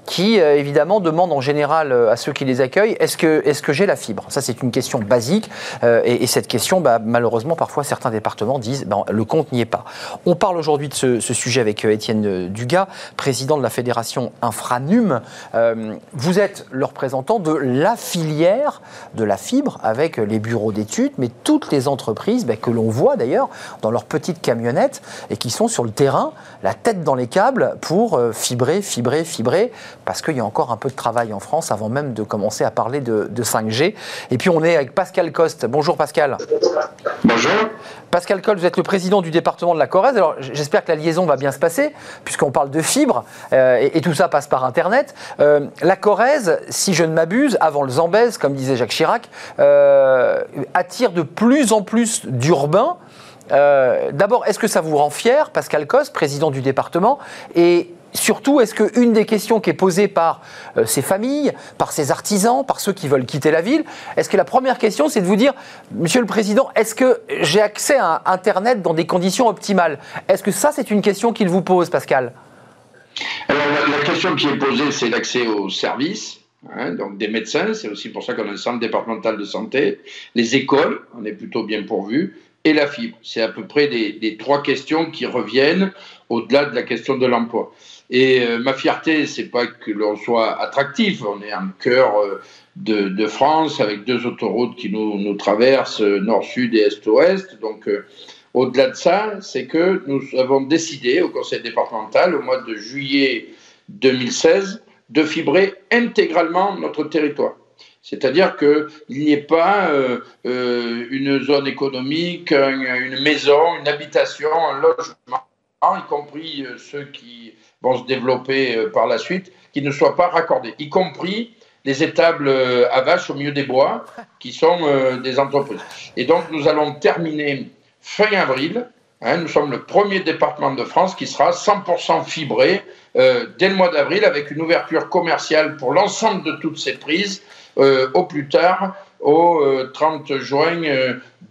qui euh, évidemment demandent en général euh, à ceux qui les accueillent est-ce que, est que j'ai la fibre? Ça, c'est une question basique. Euh, et, cette question, bah, malheureusement, parfois, certains départements disent ben, le compte n'y est pas. On parle aujourd'hui de ce, sujet avec Étienne Dugas, président de la fédération Infranum. vous êtes le représentant de la filière de la fibre avec les bureaux d'études, mais toutes les entreprises ben, que l'on voit d'ailleurs dans leurs petites camionnettes et qui sont sur le terrain, la tête dans les câbles pour fibrer, fibrer, fibrer parce qu'il y a encore un peu de travail en France avant même de commencer à parler de, 5G. Et puis on est avec Pascal Coste. Bonjour Pascal. Bonjour. Pascal Coste, vous êtes le président du département de la Corrèze. Alors j'espère que la liaison va bien se passer, puisqu'on parle de fibres euh, et, tout ça passe par Internet. Euh, la Corrèze, si je ne m'abuse, avant le Zambèze, comme disait Jacques Chirac, euh, attire de plus en plus d'urbains. D'abord, est-ce que ça vous rend fier, Pascal Coste, président du département? Et surtout, est-ce qu'une des questions qui est posée par euh, ces familles, par ces artisans, par ceux qui veulent quitter la ville, est-ce que la première question, c'est de vous dire, Monsieur le Président, est-ce que j'ai accès à Internet dans des conditions optimales? Est-ce que ça, c'est une question qu'il vous pose, Pascal? Alors, la, question qui est posée, c'est l'accès aux services. Hein, donc des médecins, c'est aussi pour ça qu'on a un centre départemental de santé, les écoles, on est plutôt bien pourvu, et la fibre. C'est à peu près des, trois questions qui reviennent au-delà de la question de l'emploi. Et euh, ma fierté, c'est pas que l'on soit attractif. On est en cœur euh, de, France avec deux autoroutes qui nous, nous traversent euh, nord-sud et est-ouest. Donc, au-delà de ça, c'est que nous avons décidé au conseil départemental, au mois de juillet 2016, de fibrer intégralement notre territoire. C'est-à-dire qu'il n'y ait pas une zone économique, une maison, une habitation, un logement, y compris ceux qui vont se développer euh, par la suite, qui ne soient pas raccordés, y compris les étables euh, à vaches au milieu des bois, qui sont euh, des entreprises. Et donc, nous allons terminer fin avril. Hein, nous sommes le premier département de France qui sera 100% fibré dès le mois d'avril, avec une ouverture commerciale pour l'ensemble de toutes ces prises au plus tard au 30 juin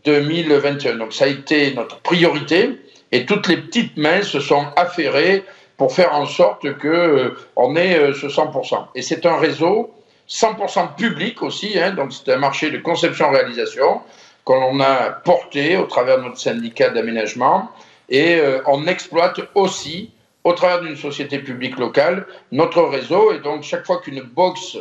2021. Donc, ça a été notre priorité. Et toutes les petites mains se sont affairées pour faire en sorte que on ait euh, ce 100%. Et c'est un réseau 100% public aussi, hein, donc c'est un marché de conception-réalisation qu'on a porté au travers de notre syndicat d'aménagement. Et euh, on exploite aussi au travers d'une société publique locale notre réseau. Et donc chaque fois qu'une box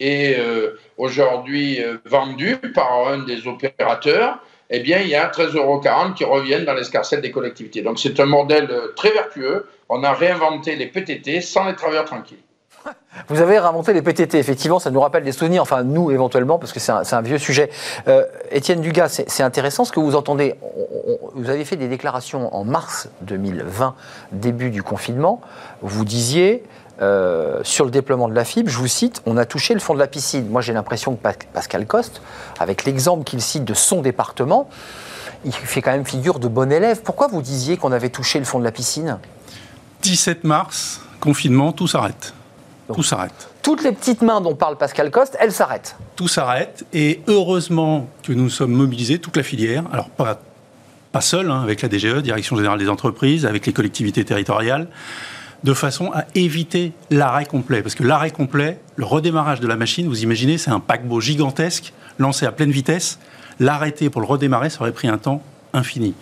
est euh, aujourd'hui vendue par un des opérateurs, eh bien, il y a 13,40 euros qui reviennent dans l'escarcelle des collectivités. Donc, c'est un modèle très vertueux. On a réinventé les PTT sans les travailleurs tranquilles. <laughs> Vous avez réinventé les PTT, effectivement, ça nous rappelle des souvenirs, enfin nous éventuellement, parce que c'est un, vieux sujet. Euh, Étienne Dugas, c'est intéressant ce que vous entendez. vous avez fait des déclarations en mars 2020, début du confinement. Vous disiez, euh, sur le déploiement de la fibre, je vous cite, on a touché le fond de la piscine. Moi, j'ai l'impression que Pascal Coste, avec l'exemple qu'il cite de son département, il fait quand même figure de bon élève. Pourquoi vous disiez qu'on avait touché le fond de la piscine? 17 mars, confinement, tout s'arrête. Tout s'arrête. Toutes les petites mains dont parle Pascal Coste, elles s'arrêtent. Tout s'arrête. Et heureusement que nous sommes mobilisés, toute la filière. Alors, pas, pas seul, hein, avec la DGE, Direction Générale des Entreprises, avec les collectivités territoriales de façon à éviter l'arrêt complet. Parce que l'arrêt complet, le redémarrage de la machine, vous imaginez, c'est un paquebot gigantesque lancé à pleine vitesse. L'arrêter pour le redémarrer, ça aurait pris un temps infini.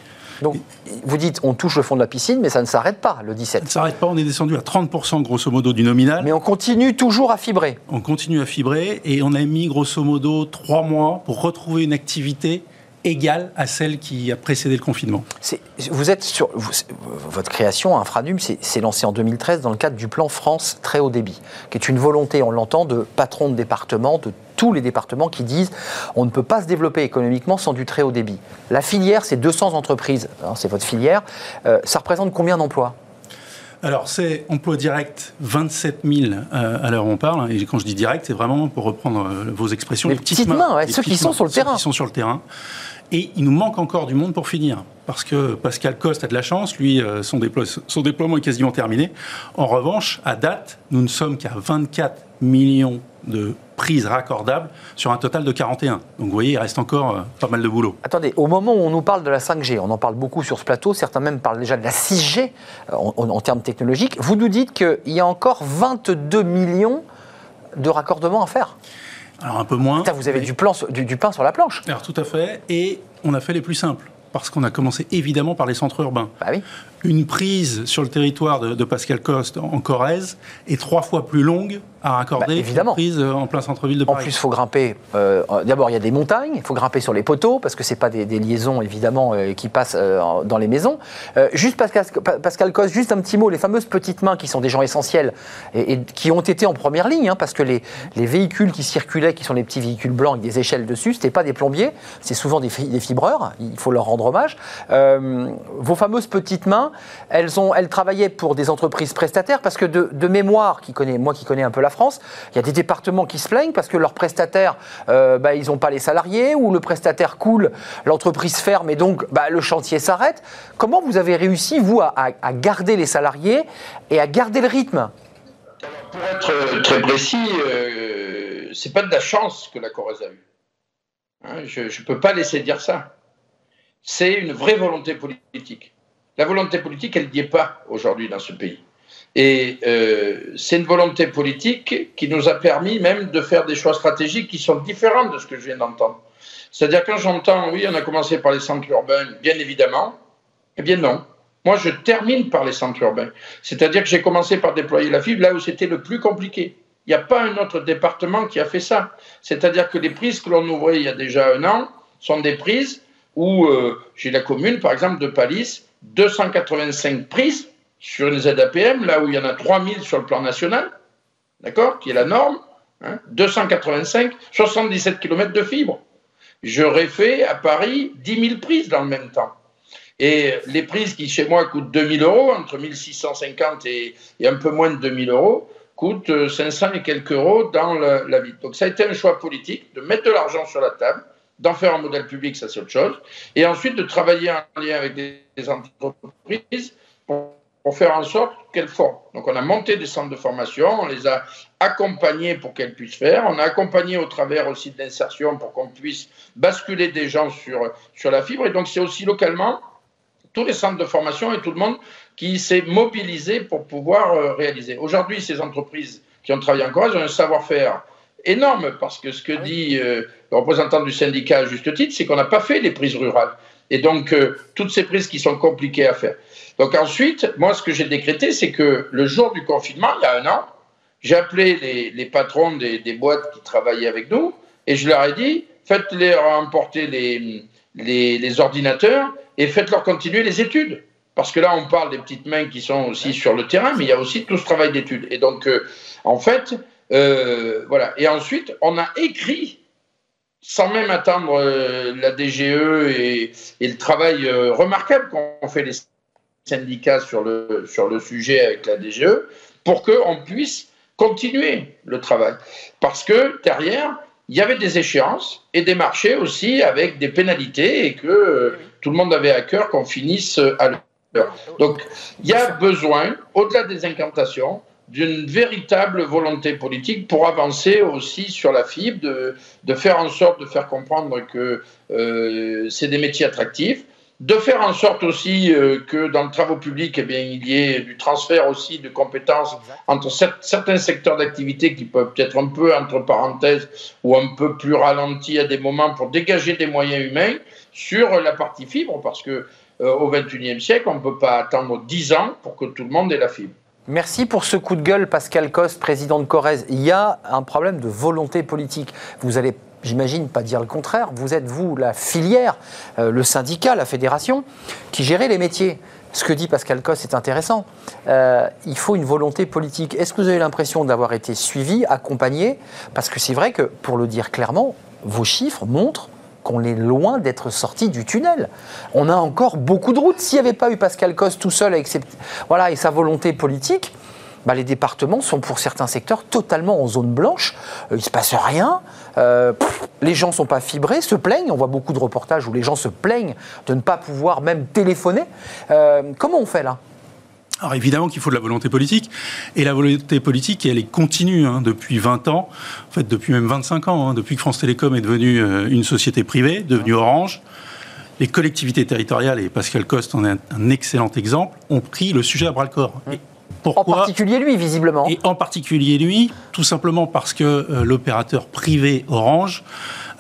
Donc, vous dites, on touche le fond de la piscine, mais ça ne s'arrête pas, le 17. Ça ne s'arrête pas, on est descendu à 30% grosso modo du nominal. Mais on continue toujours à fibrer. On continue à fibrer et on a mis grosso modo trois mois pour retrouver une activité égale à celle qui a précédé le confinement. Vous êtes sur votre création Infranum s'est lancée en 2013 dans le cadre du plan France très haut débit, qui est une volonté, on l'entend, de patrons de département, de tous les départements qui disent on ne peut pas se développer économiquement sans du très haut débit. La filière, c'est 200 entreprises, hein, c'est votre filière. Euh, ça représente combien d'emplois? Alors, c'est emploi direct 27 000 euh, à l'heure où on parle. Hein, et quand je dis direct, c'est vraiment pour reprendre euh, vos expressions. Les, petites, mains, ceux qui sont sur le terrain. Ceux qui sont sur le terrain. Et il nous manque encore du monde pour finir. Parce que Pascal Coste a de la chance, lui, euh, son, déploiement est quasiment terminé. En revanche, à date, nous ne sommes qu'à 24 millions de prises raccordables sur un total de 41. Donc vous voyez, il reste encore euh, pas mal de boulot. Attendez, au moment où on nous parle de la 5G, on en parle beaucoup sur ce plateau, certains même parlent déjà de la 6G euh, en, termes technologiques, vous nous dites qu'il y a encore 22 millions de raccordements à faire? Alors un peu moins. vous avez du, plan, du, pain sur la planche. Alors tout à fait. Et on a fait les plus simples. Parce qu'on a commencé évidemment par les centres urbains. Bah oui une prise sur le territoire de, Pascal Coste en Corrèze est trois fois plus longue à raccorder bah, qu'une prise euh, en plein centre-ville de Paris. En plus, il faut grimper. Euh, d'abord, il y a des montagnes, il faut grimper sur les poteaux, parce que ce pas des, liaisons, évidemment, euh, qui passent dans les maisons. juste Pascal, Pascal Coste, juste un petit mot, les fameuses petites mains qui sont des gens essentiels et, qui ont été en première ligne, hein, parce que les, véhicules qui circulaient, qui sont les petits véhicules blancs avec des échelles dessus, ce n'étaient pas des plombiers, c'est souvent des, des, fibreurs, il faut leur rendre hommage. vos fameuses petites mains, Elles, travaillaient pour des entreprises prestataires parce que de, mémoire, moi qui connais un peu la France, il y a des départements qui se plaignent parce que leurs prestataires, euh, bah, ils n'ont pas les salariés ou le prestataire coule, l'entreprise ferme et donc bah, le chantier s'arrête. Comment vous avez réussi, vous, à, garder les salariés et à garder le rythme? Pour être très précis, euh, c'est pas de la chance que la Corrèze a eue. Hein, je ne peux pas laisser dire ça. C'est une vraie volonté politique. La volonté politique, elle n'y est pas aujourd'hui dans ce pays. Et euh, c'est une volonté politique qui nous a permis même de faire des choix stratégiques qui sont différents de ce que je viens d'entendre. C'est-à-dire quand j'entends, oui, on a commencé par les centres urbains, bien évidemment, eh bien non. Moi, je termine par les centres urbains. C'est-à-dire que j'ai commencé par déployer la fibre là où c'était le plus compliqué. Il n'y a pas un autre département qui a fait ça. C'est-à-dire que les prises que l'on ouvrait il y a déjà un an sont des prises où euh, j'ai la commune, par exemple, de Palis, 285 prises sur une ZAPM, là où il y en a 3000 sur le plan national, d'accord, qui est la norme, 285, hein, 77 km de fibre. J'aurais fait à Paris 10 000 prises dans le même temps. Et les prises qui chez moi coûtent 2000 euros, entre 1650 et, et un peu moins de 2000 euros, coûte 500 euh, et quelques euros dans la, vie. Donc ça a été un choix politique de mettre de l'argent sur la table, d'en faire un modèle public, ça c'est autre chose, et ensuite de travailler en lien avec des, entreprises pour, faire en sorte qu'elles forment. Donc on a monté des centres de formation, on les a accompagnés pour qu'elles puissent faire, on a accompagné au travers aussi de l'insertion pour qu'on puisse basculer des gens sur, sur la fibre, et donc c'est aussi localement tous les centres de formation et tout le monde qui s'est mobilisé pour pouvoir euh, réaliser. Aujourd'hui, ces entreprises qui ont travaillé en Corrèze ont un savoir-faire énorme parce que ce que ah dit euh, le représentant du syndicat à juste titre, c'est qu'on n'a pas fait les prises rurales. Et donc, euh, toutes ces prises qui sont compliquées à faire. Donc ensuite, moi, ce que j'ai décrété, c'est que le jour du confinement, il y a un an, j'ai appelé les, patrons des, boîtes qui travaillaient avec nous et je leur ai dit, faites-les emporter les, les ordinateurs et faites-leur continuer les études. Parce que là, on parle des petites mains qui sont aussi sur le terrain, mais il y a aussi tout ce travail d'études. Et donc, euh, en fait, euh, voilà. Et ensuite, on a écrit, sans même attendre euh, la DGE et, le travail remarquable qu'ont fait les syndicats sur le, sur le sujet avec la DGE, pour qu'on puisse continuer le travail. Parce que derrière, il y avait des échéances et des marchés aussi avec des pénalités et que tout le monde avait à cœur qu'on finisse à l'heure. Donc, il y a besoin, au-delà des incantations, d'une véritable volonté politique pour avancer aussi sur la fibre, de, de faire en sorte de faire comprendre que euh, c'est des métiers attractifs, de faire en sorte aussi euh, que dans le travaux public, eh bien, il y ait du transfert aussi de compétences entre certains secteurs d'activité qui peuvent être un peu entre parenthèses ou un peu plus ralentis à des moments pour dégager des moyens humains sur la partie fibre, parce que euh, au XXIe siècle, on ne peut pas attendre 10 ans pour que tout le monde ait la fibre. Merci pour ce coup de gueule, Pascal Coste, président de Corrèze. Il y a un problème de volonté politique. Vous allez j'imagine pas dire le contraire, vous êtes, vous, la filière, euh, le syndicat, la fédération, qui gérait les métiers. Ce que dit Pascal Coste est intéressant. Euh, il faut une volonté politique. Est-ce que vous avez l'impression d'avoir été suivi, accompagné? Parce que c'est vrai que, pour le dire clairement, vos chiffres montrent qu'on est loin d'être sorti du tunnel. On a encore beaucoup de routes. S'il n'y avait pas eu Pascal Coste tout seul voilà, et sa volonté politique, bah, les départements sont pour certains secteurs totalement en zone blanche. Euh, il ne se passe rien. Euh, les gens ne sont pas fibrés, se plaignent. On voit beaucoup de reportages où les gens se plaignent de ne pas pouvoir même téléphoner. Euh, comment on fait là? Alors évidemment qu'il faut de la volonté politique, et la volonté politique, elle est continue hein, depuis 20 ans, en fait depuis même 25 ans, hein, depuis que France Télécom est devenue une société privée, devenue Orange. Les collectivités territoriales, et Pascal Coste en est un excellent exemple, ont pris le sujet à bras-le-corps. Pourquoi en particulier lui, visiblement. Et en particulier lui, tout simplement parce que euh, l'opérateur privé Orange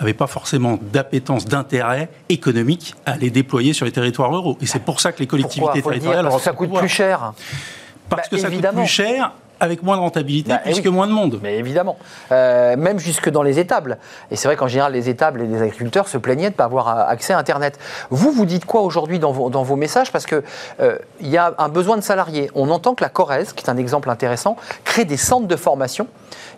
n'avait pas forcément d'appétence, d'intérêt économique à les déployer sur les territoires ruraux. Et c'est pour ça que les collectivités territoriales... Parce que ça coûte plus cher. Parce bah, que ça coûte plus cher avec moins de rentabilité, bah, puisque moins de monde. Mais évidemment. Euh, même jusque dans les étables. Et c'est vrai qu'en général, les étables et les agriculteurs se plaignaient de ne pas avoir accès à Internet. Vous, vous dites quoi aujourd'hui dans vos, dans vos messages? Parce qu'il euh, y a un besoin de salariés. On entend que la Corrèze, qui est un exemple intéressant, crée des centres de formation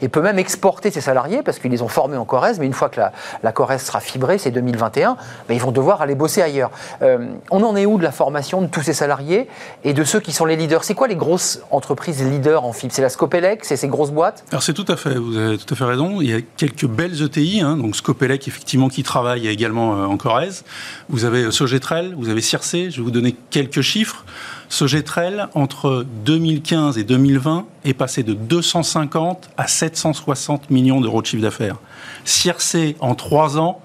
et peut même exporter ses salariés parce qu'ils les ont formés en Corrèze, mais une fois que la, la Corrèze sera fibrée, c'est 2021, ben, ils vont devoir aller bosser ailleurs. Euh, on en est où de la formation de tous ces salariés et de ceux qui sont les leaders? C'est quoi les grosses entreprises leaders en fibre C'est la Scopelec C'est ces grosses boîtes Alors c'est tout à fait, vous avez tout à fait raison. Il y a quelques belles ETI, hein, donc Scopelec effectivement qui travaille également euh, en Corrèze. Vous avez Sogetrel, vous avez Circe, je vais vous donner quelques chiffres. Sogetrel, entre 2015 et 2020, est passé de 250 à 760 millions d'euros de chiffre d'affaires. Circe, en trois ans,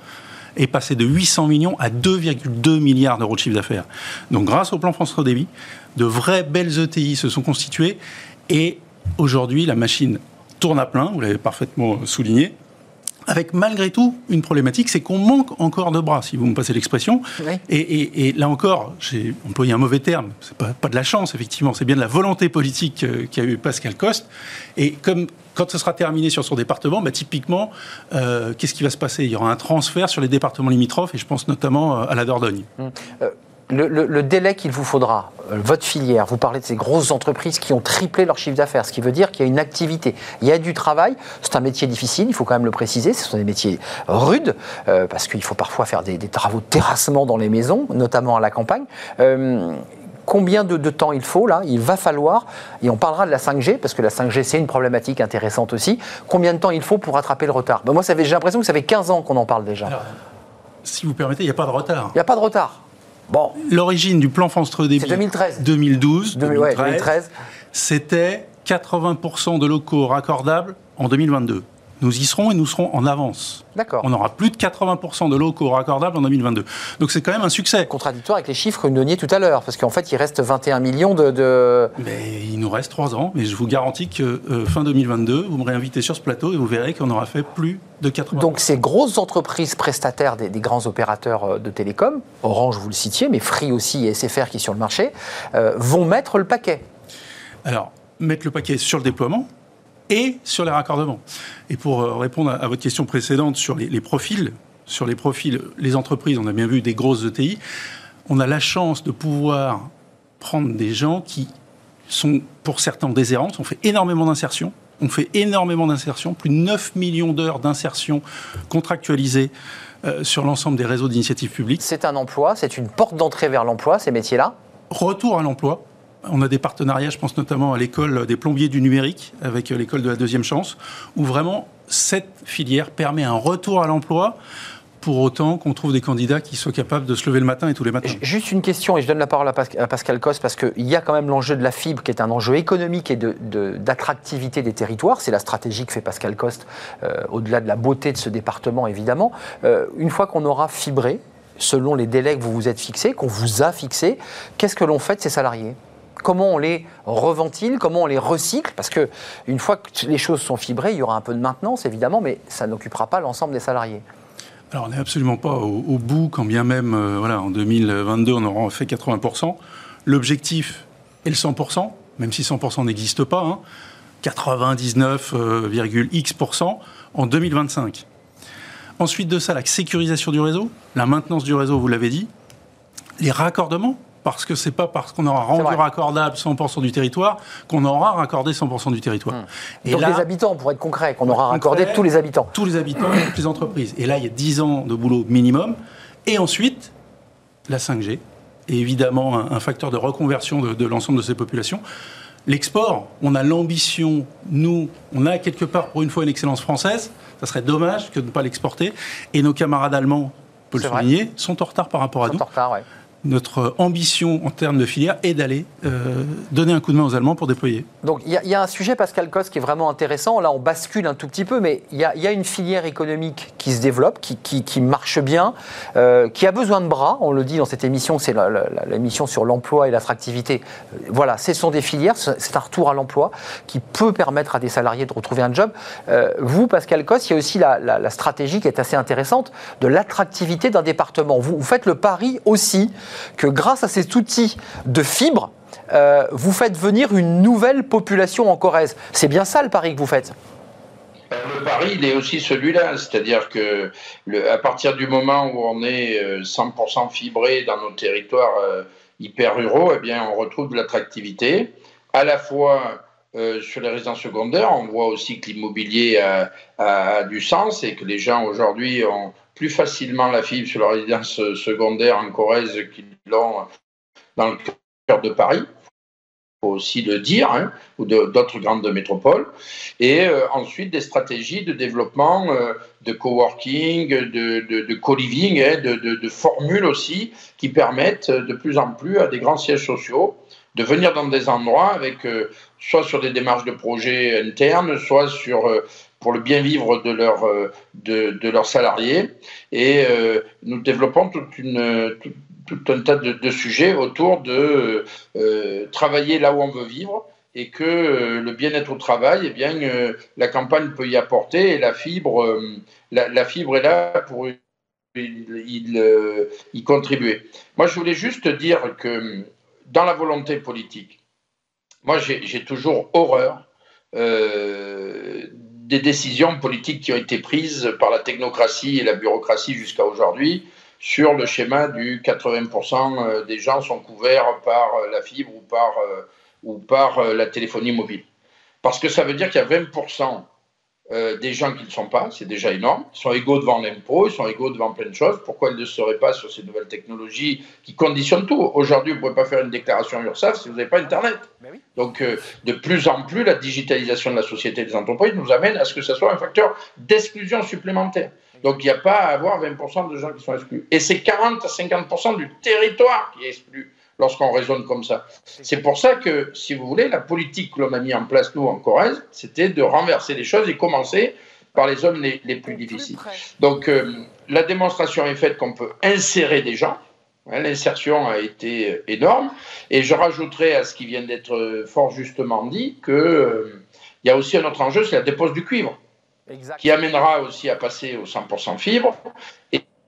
est passé de 800 millions à 2,2 milliards d'euros de chiffre d'affaires. Donc grâce au plan France Très de vraies belles ETI se sont constituées et aujourd'hui la machine tourne à plein, vous l'avez parfaitement souligné avec malgré tout une problématique, c'est qu'on manque encore de bras, si vous me passez l'expression. Et, là encore, j'ai employé un mauvais terme, c'est pas, pas de la chance, effectivement, c'est bien de la volonté politique euh, qu'a eu Pascal Coste. Et comme quand ce sera terminé sur son département, bah, typiquement, euh, qu'est-ce qui va se passer? Il y aura un transfert sur les départements limitrophes, et je pense notamment euh, à la Dordogne. Hum le, délai qu'il vous faudra, euh, votre filière, vous parlez de ces grosses entreprises qui ont triplé leur chiffre d'affaires, ce qui veut dire qu'il y a une activité, il y a du travail, c'est un métier difficile, il faut quand même le préciser, ce sont des métiers rudes, euh, parce qu'il faut parfois faire des, travaux de terrassement dans les maisons, notamment à la campagne. Euh, combien de, temps il faut là? Il va falloir, et on parlera de la 5G, parce que la 5G c'est une problématique intéressante aussi, combien de temps il faut pour rattraper le retard? Ben Moi j'ai l'impression que ça fait 15 ans qu'on en parle déjà. si vous permettez, il n'y a pas de retard. Il n'y a pas de retard. Bon. L'origine du plan France Très Débit. 2013. 2012. 2013. C'était 80% de locaux raccordables en 2022. Nous y serons et nous serons en avance. D'accord. On aura plus de 80% de locaux raccordables en 2022. Donc c'est quand même un succès. Contradictoire avec les chiffres que vous donniez tout à l'heure, parce qu'en fait il reste 21 millions de, Mais il nous reste 3 ans, mais je vous garantis que euh, fin 2022, vous me réinvitez sur ce plateau et vous verrez qu'on aura fait plus de 80%. Donc ces grosses entreprises prestataires des, grands opérateurs euh, de télécom, Orange vous le citiez, mais Free aussi et SFR qui est sur le marché, euh, vont mettre le paquet. Alors, mettre le paquet sur le déploiement, et sur les raccordements. Et pour euh, répondre à votre question précédente sur les, profils, sur les profils, les entreprises, on a bien vu des grosses ETI, on a la chance de pouvoir prendre des gens qui sont pour certains déshérents, on fait énormément d'insertions, on fait énormément d'insertions, plus de 9 millions d'heures d'insertion contractualisées euh, sur l'ensemble des réseaux d'initiatives publiques. C'est un emploi, c'est une porte d'entrée vers l'emploi, ces métiers-là? Retour à l'emploi, on a des partenariats, je pense notamment à l'école des plombiers du numérique, avec l'école de la deuxième chance, où vraiment cette filière permet un retour à l'emploi pour autant qu'on trouve des candidats qui soient capables de se lever le matin et tous les matins. Juste une question, et je donne la parole à Pascal Cos, parce qu'il y a quand même l'enjeu de la fibre, qui est un enjeu économique et d'attractivité des territoires. C'est la stratégie que fait Pascal Coste, euh, au-delà de la beauté de ce département, évidemment. Euh, une fois qu'on aura fibré, selon les délais que vous vous êtes fixés, qu'on vous a fixés, qu'est-ce que l'on fait de ces salariés? Comment on les reventile, comment on les recycle, parce que une fois que les choses sont fibrées, il y aura un peu de maintenance évidemment, mais ça n'occupera pas l'ensemble des salariés. Alors on n'est absolument pas au, bout, quand bien même, euh, en 2022 on aura fait 80%. L'objectif est le 100%, même si 100% n'existe pas, 99,x% hein. euh, en 2025. Ensuite de ça, la sécurisation du réseau, la maintenance du réseau, vous l'avez dit, les raccordements, parce que c'est pas parce qu'on aura rendu raccordable 100% du territoire qu'on aura raccordé 100% du territoire. Hum. Et Donc les habitants, pour être concret, qu'on aura raccordé tous les habitants. Tous les habitants et toutes les entreprises. Et là, il y a 10 ans de boulot minimum. Et ensuite, la 5G est évidemment un, facteur de reconversion de, de l'ensemble de ces populations. L'export, on a l'ambition, nous, on a quelque part pour une fois une excellence française. Ça serait dommage que de ne pas l'exporter. Et nos camarades allemands, on peut le souligner, sont en retard par rapport à nous. En retard, ouais notre ambition en termes de filière est d'aller euh, donner un coup de main aux Allemands pour déployer. Donc il y, a un sujet, Pascal Cos, qui est vraiment intéressant. Là, on bascule un tout petit peu, mais il y, a une filière économique qui se développe, qui, marche bien, euh, qui a besoin de bras. On le dit dans cette émission, c'est l'émission sur l'emploi et l'attractivité. Euh, voilà, ce sont des filières, c'est un retour à l'emploi qui peut permettre à des salariés de retrouver un job. vous, Pascal Cos, il y a aussi la, stratégie qui est assez intéressante de l'attractivité d'un département. vous faites le pari aussi que grâce à cet outil de fibre, vous faites venir une nouvelle population en Corrèze. C'est bien ça le pari que vous faites? Le pari, il est aussi celui-là, c'est-à-dire que à partir du moment où on est 100% fibré dans nos territoires hyper ruraux, eh bien, on retrouve de l'attractivité, à la fois euh, sur les résidences secondaires, on voit aussi que l'immobilier a, du sens et que les gens aujourd'hui ont plus facilement la fibre sur la résidence secondaire en Corrèze qu'ils l'ont dans le cœur de Paris. Faut aussi le dire, hein, ou d'autres grandes métropoles, et euh, ensuite des stratégies de développement euh, de coworking, de, de, co-living, hein, de, de, formules aussi qui permettent de plus en plus à des grands sièges sociaux de venir dans des endroits avec euh, soit sur des démarches de projets internes, soit sur pour le bien vivre de, leur, de, de leurs salariés. Et nous développons toute une, tout un tas de, sujets autour de euh, travailler là où on veut vivre et que euh, le bien-être au travail, eh bien, euh, la campagne peut y apporter et la fibre, la, fibre est là pour y, contribuer. Moi, je voulais juste dire que dans la volonté politique, moi, j'ai toujours horreur des décisions politiques qui ont été prises par la technocratie et la bureaucratie jusqu'à aujourd'hui sur le schéma du 80% euh, des gens sont couverts par euh, la fibre ou par, euh, ou par la téléphonie mobile. Parce que ça veut dire qu'il y a 20% des gens qui ne sont pas, c'est déjà énorme. Ils sont égaux devant l'impôt, ils sont égaux devant plein de choses. Pourquoi ils ne seraient pas sur ces nouvelles technologies qui conditionnent tout Aujourd'hui, vous ne pouvez pas faire une déclaration URSAF si vous n'avez pas Internet. Donc, de plus en plus, la digitalisation de la société et des entreprises nous amène à ce que ce soit un facteur d'exclusion supplémentaire. Donc il n'y a pas à avoir 20% de gens qui sont exclus. Et c'est 40 à 50% du territoire qui est exclu lorsqu'on raisonne comme ça. C'est pour ça que, si vous voulez, la politique que l'on a mis en place, nous, en Corrèze, c'était de renverser les choses et commencer par les zones les, plus difficiles. Donc euh, la démonstration est faite qu'on peut insérer des gens. Hein, l'insertion a été énorme. Et je rajouterai à ce qui vient d'être fort justement dit qu'il euh, y a aussi un autre enjeu, c'est la dépose du cuivre qui amènera aussi à passer au 100% fibre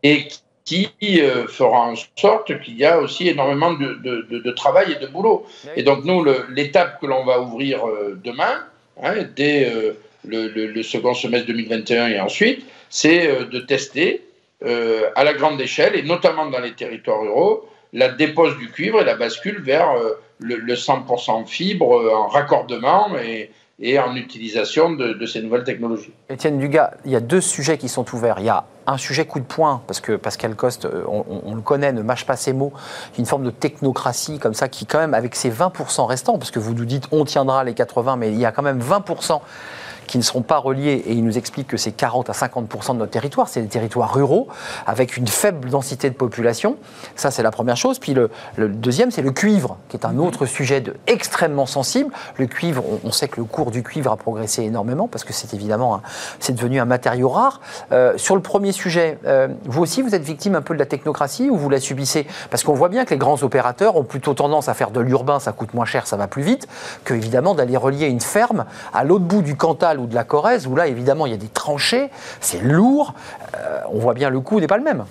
et, qui euh, fera en sorte qu'il y a aussi énormément de, travail et de boulot. Et donc nous, l'étape que l'on va ouvrir euh, demain, hein, dès euh, le, second semestre 2021 et ensuite, c'est de tester à la grande échelle, et notamment dans les territoires ruraux, la dépose du cuivre et la bascule vers le, 100% fibre en raccordement et, et en utilisation de, ces nouvelles technologies. Étienne Dugas, il y a deux sujets qui sont ouverts. Il y a un sujet coup de poing, parce que Pascal Coste, euh, on, le connaît, ne mâche pas ses mots, une forme de technocratie comme ça, qui quand même, avec ses 20% restants, parce que vous nous dites on tiendra les 80, mais il y a quand même 20% qui ne seront pas reliés, et il nous explique que c'est 40 à 50% de notre territoire, c'est des territoires ruraux, avec une faible densité de population. Ça, c'est la première chose. Puis le, deuxième, c'est le cuivre, qui est un mhm. autre sujet de, extrêmement sensible. Le cuivre, on, sait que le cours du cuivre a progressé énormément, parce que c'est évidemment, c'est devenu un matériau rare. Euh, sur le premier sujet, euh, vous aussi, vous êtes victime un peu de la technocratie, ou vous la subissez? Parce qu'on voit bien que les grands opérateurs ont plutôt tendance à faire de l'urbain, ça coûte moins cher, ça va plus vite, que évidemment d'aller relier une ferme à l'autre bout du Cantal ou de la Corrèze, où là, évidemment, il y a des tranchées, c'est lourd, euh, on voit bien le coût n'est pas le même.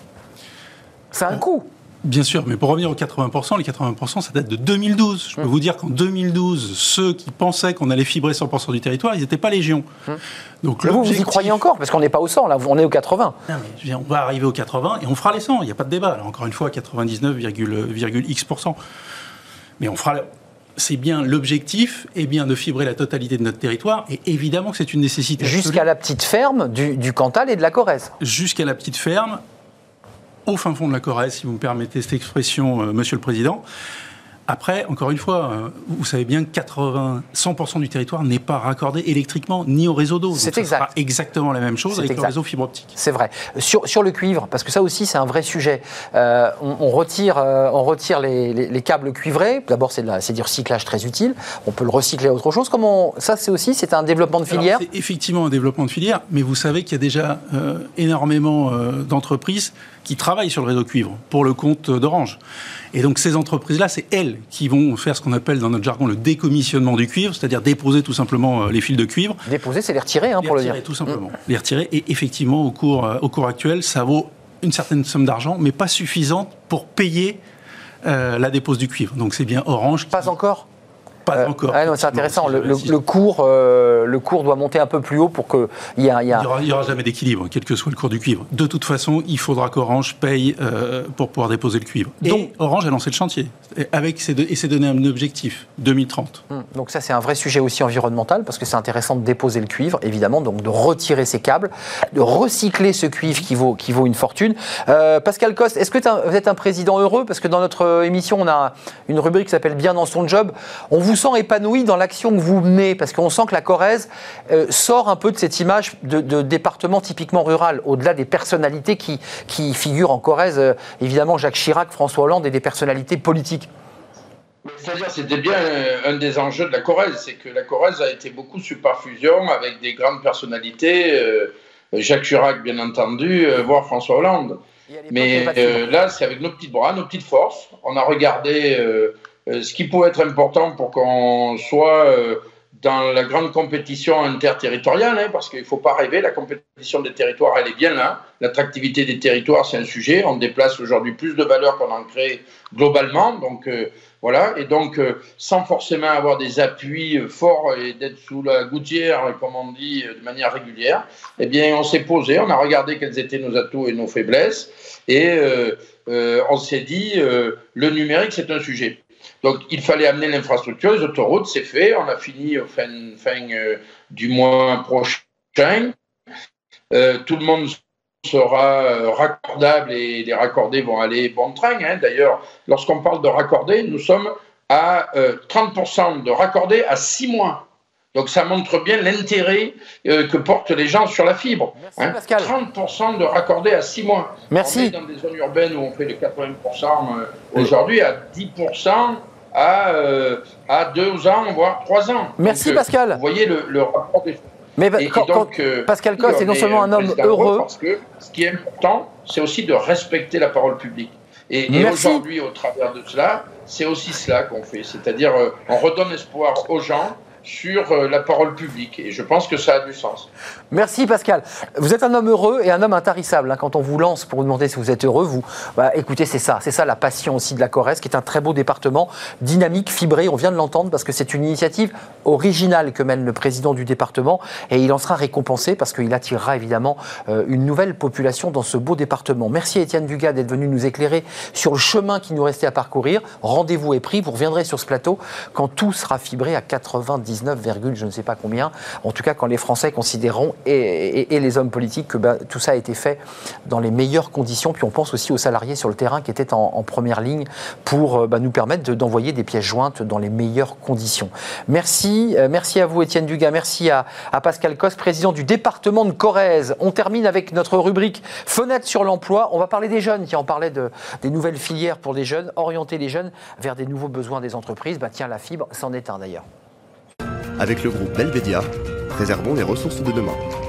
C'est un coût. Bien sûr, mais pour revenir aux 80%, les 80%, ça date de 2012. Je peux hum. vous dire qu'en 2012, ceux qui pensaient qu'on allait fibrer 100% du territoire, ils n'étaient pas légion. Hum. Donc, vous, vous y croyez encore? Parce qu'on n'est pas au 100, là, on est au 80. on va arriver au 80 et on fera les 100, il n'y a pas de débat. encore une fois, 99,x%. Mais on fera, c'est bien l'objectif, et bien de fibrer la totalité de notre territoire, et évidemment que c'est une nécessité. Jusqu'à la petite ferme du, Cantal et de la Corrèze. Jusqu'à la petite ferme, au fin fond de la Corrèze, si vous me permettez cette expression, euh, Monsieur le Président. Après, encore une fois, euh, vous savez bien que 80, 100% du territoire n'est pas raccordé électriquement ni au réseau d'eau. C'est exact. exactement la même chose avec le réseau fibre optique. C'est vrai. Sur, sur, le cuivre, parce que ça aussi c'est un vrai sujet. Euh, on, retire, euh, on retire les, les, câbles cuivrés. D'abord c'est du recyclage très utile. On peut le recycler à autre chose. Comment ça c'est aussi c'est un développement de filière. C'est effectivement un développement de filière, mais vous savez qu'il y a déjà énormément d'entreprises qui travaillent sur le réseau cuivre pour le compte d'Orange. Et donc ces entreprises-là, c'est elles qui vont faire ce qu'on appelle dans notre jargon le décommissionnement du cuivre, c'est-à-dire déposer tout simplement euh, les fils de cuivre. Déposer, c'est les retirer, hein, pour le dire. tout simplement. Mm. Les retirer. Et effectivement, au cours, euh, au cours actuel, ça vaut une certaine somme d'argent, mais pas suffisante pour payer la dépose du cuivre. Donc c'est bien Orange. Pas encore pas euh, encore. c'est intéressant. Le, cours, euh, le cours doit monter un peu plus haut pour que il y, a, il y aura, jamais d'équilibre, quel que soit le cours du cuivre. De toute façon, il faudra qu'Orange paye euh, pour pouvoir déposer le cuivre. Donc Orange a lancé le chantier avec ses et s'est donné un objectif 2030. Hum, donc ça, c'est un vrai sujet aussi environnemental parce que c'est intéressant de déposer le cuivre, évidemment, donc de retirer ces câbles, de recycler ce cuivre qui vaut qui vaut une fortune. Pascal Coste, est-ce que vous êtes un président heureux? Parce que dans notre émission, on a une rubrique qui s'appelle Bien dans son job. On vous sent épanoui dans l'action que vous menez Parce qu'on sent que la Corrèze euh, sort un peu de cette image de, département typiquement rural, au-delà des personnalités qui, qui figurent en Corrèze, euh, évidemment Jacques Chirac, François Hollande et des personnalités politiques. C'est-à-dire, c'était bien un des enjeux de la Corrèze, c'est que la Corrèze a été beaucoup sous perfusion avec des grandes personnalités, euh, Jacques Chirac bien entendu, voire François Hollande. Mais là, c'est avec nos petites bras, nos petites forces. On a regardé euh, ce qui pourrait être important pour qu'on soit euh, dans la grande compétition interterritoriale, hein, parce qu'il ne faut pas rêver, la compétition des territoires, elle est bien là. L'attractivité des territoires, c'est un sujet. On déplace aujourd'hui plus de valeur qu'on en crée globalement. Donc euh, voilà, et donc sans forcément avoir des appuis forts et d'être sous la gouttière, comme on dit, de manière régulière, eh bien on s'est posé, on a regardé quels étaient nos atouts et nos faiblesses, et on s'est dit, le numérique, c'est un sujet. Donc il fallait amener l'infrastructure, les autoroutes, c'est fait. On a fini au fin, fin euh, du mois prochain. Euh, tout le monde sera euh, raccordable et les raccordés vont aller bon train. Hein. D'ailleurs, lorsqu'on parle de raccordés, nous sommes à 30% de raccordés à 6 mois. Donc ça montre bien l'intérêt que portent les gens sur la fibre. Merci, hein. 30% de raccordés à 6 mois. Merci. On est dans des zones urbaines où on fait de 80% aujourd'hui à 10% à, euh, à deux ans, voire trois ans. Merci Pascal. Vous voyez le, rapport des mais donc, euh, Pascal Coste est non seulement un homme heureux. Parce que ce qui est important, c'est aussi de respecter la parole publique. Et, et aujourd'hui, au travers de cela, c'est aussi cela qu'on fait. C'est-à-dire, euh, on redonne espoir aux gens sur euh, la parole publique. Et je pense que ça a du sens. Merci Pascal. Vous êtes un homme heureux et un homme intarissable. Hein. Quand on vous lance pour vous demander si vous êtes heureux, vous, bah, écoutez, c'est ça. C'est ça la passion aussi de la Corrèze, qui est un très beau département, dynamique, fibré. On vient de l'entendre parce que c'est une initiative originale que mène le président du département et il en sera récompensé parce qu'il attirera évidemment euh, une nouvelle population dans ce beau département. Merci Étienne Dugas d'être venu nous éclairer sur le chemin qui nous restait à parcourir. Rendez-vous est pris. Vous reviendrez sur ce plateau quand tout sera fibré à 90 19, je ne sais pas combien. En tout cas, quand les Français considéreront, et, les hommes politiques, que bah, tout ça a été fait dans les meilleures conditions. Puis on pense aussi aux salariés sur le terrain qui étaient en, première ligne pour euh, bah, nous permettre d'envoyer des pièces jointes dans les meilleures conditions. Merci, euh, merci à vous Étienne Dugas, merci à, Pascal Cos, président du département de Corrèze. On termine avec notre rubrique Fenêtre sur l'emploi. On va parler des jeunes, qui en parlait de, des nouvelles filières pour les jeunes, orienter les jeunes vers des nouveaux besoins des entreprises. Bah, tiens, la fibre, c'en est un d'ailleurs. Avec le groupe Belvedia, préservons les ressources de demain.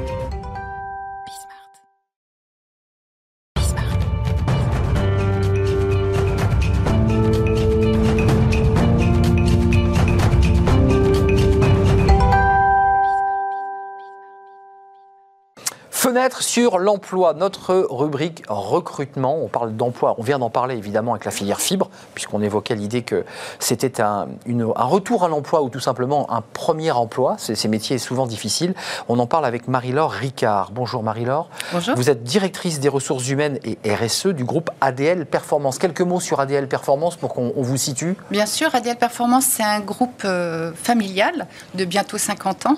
Fenêtre sur l'emploi, notre rubrique recrutement. On parle d'emploi, on vient d'en parler évidemment avec la filière fibre, puisqu'on évoquait l'idée que c'était un, retour à l'emploi ou tout simplement un premier emploi. Ces métiers souvent difficiles. On en parle avec Marie-Laure Ricard. Bonjour Marie-Laure. Bonjour. Vous êtes directrice des ressources humaines et RSE du groupe ADL Performance. Quelques mots sur ADL Performance pour qu'on vous situe Bien sûr, ADL Performance, c'est un groupe euh, familial de bientôt 50 ans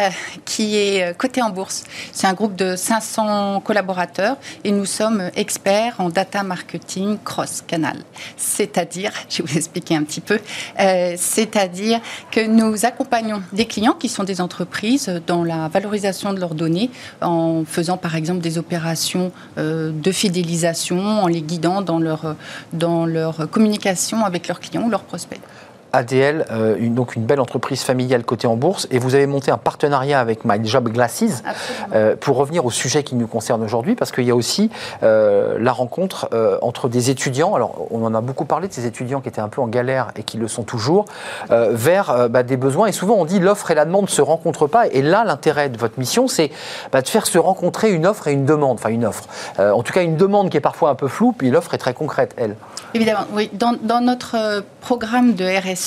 euh, qui est euh, coté en bourse. C'est un groupe de 500 collaborateurs et nous sommes experts en data marketing cross-canal. C'est-à-dire, <laughs> je vais vous expliquer un petit peu, euh, c'est-à-dire que nous accompagnons des clients qui sont des entreprises dans la valorisation de leurs données en faisant par exemple des opérations de fidélisation, en les guidant dans leur, dans leur communication avec leurs clients ou leurs prospects. ADL, une, donc une belle entreprise familiale cotée en bourse, et vous avez monté un partenariat avec My Job Glasses pour revenir au sujet qui nous concerne aujourd'hui, parce qu'il y a aussi la rencontre entre des étudiants. Alors, on en a beaucoup parlé de ces étudiants qui étaient un peu en galère et qui le sont toujours, vers bah, des besoins. Et souvent, on dit l'offre et la demande ne se rencontrent pas. Et là, l'intérêt de votre mission, c'est bah, de faire se rencontrer une offre et une demande. Enfin, une offre. en tout cas, une demande qui est parfois un peu floue, puis l'offre est très concrète, elle. Évidemment, oui. Dans, dans notre programme de RSE,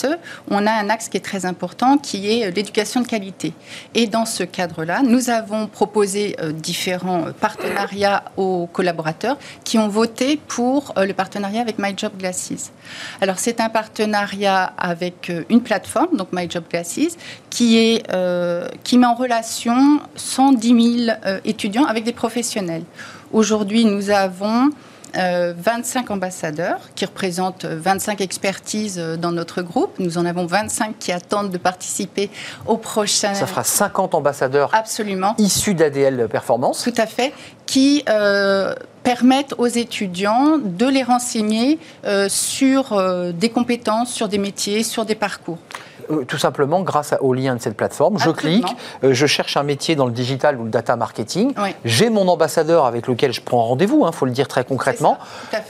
on a un axe qui est très important, qui est l'éducation de qualité. Et dans ce cadre-là, nous avons proposé euh, différents partenariats aux collaborateurs qui ont voté pour euh, le partenariat avec My Job Glasses. Alors, c'est un partenariat avec euh, une plateforme, donc qui, est, qui met en relation 110 000 étudiants avec des professionnels. Aujourd'hui, nous avons 25 euh, ambassadeurs qui représentent 25 expertises euh, dans notre groupe. Nous en avons 25 qui attendent de participer au prochain. Ça fera 50 ambassadeurs Absolument. issus d'ADL Performance. Tout à fait, qui euh, permettent aux étudiants de les renseigner sur des compétences, sur des métiers, sur des parcours. Euh, tout simplement grâce au lien de cette plateforme. Je clique, euh, je cherche un métier dans le digital ou le data marketing. J'ai mon ambassadeur avec lequel je prends rendez-vous, il hein, faut le dire très concrètement.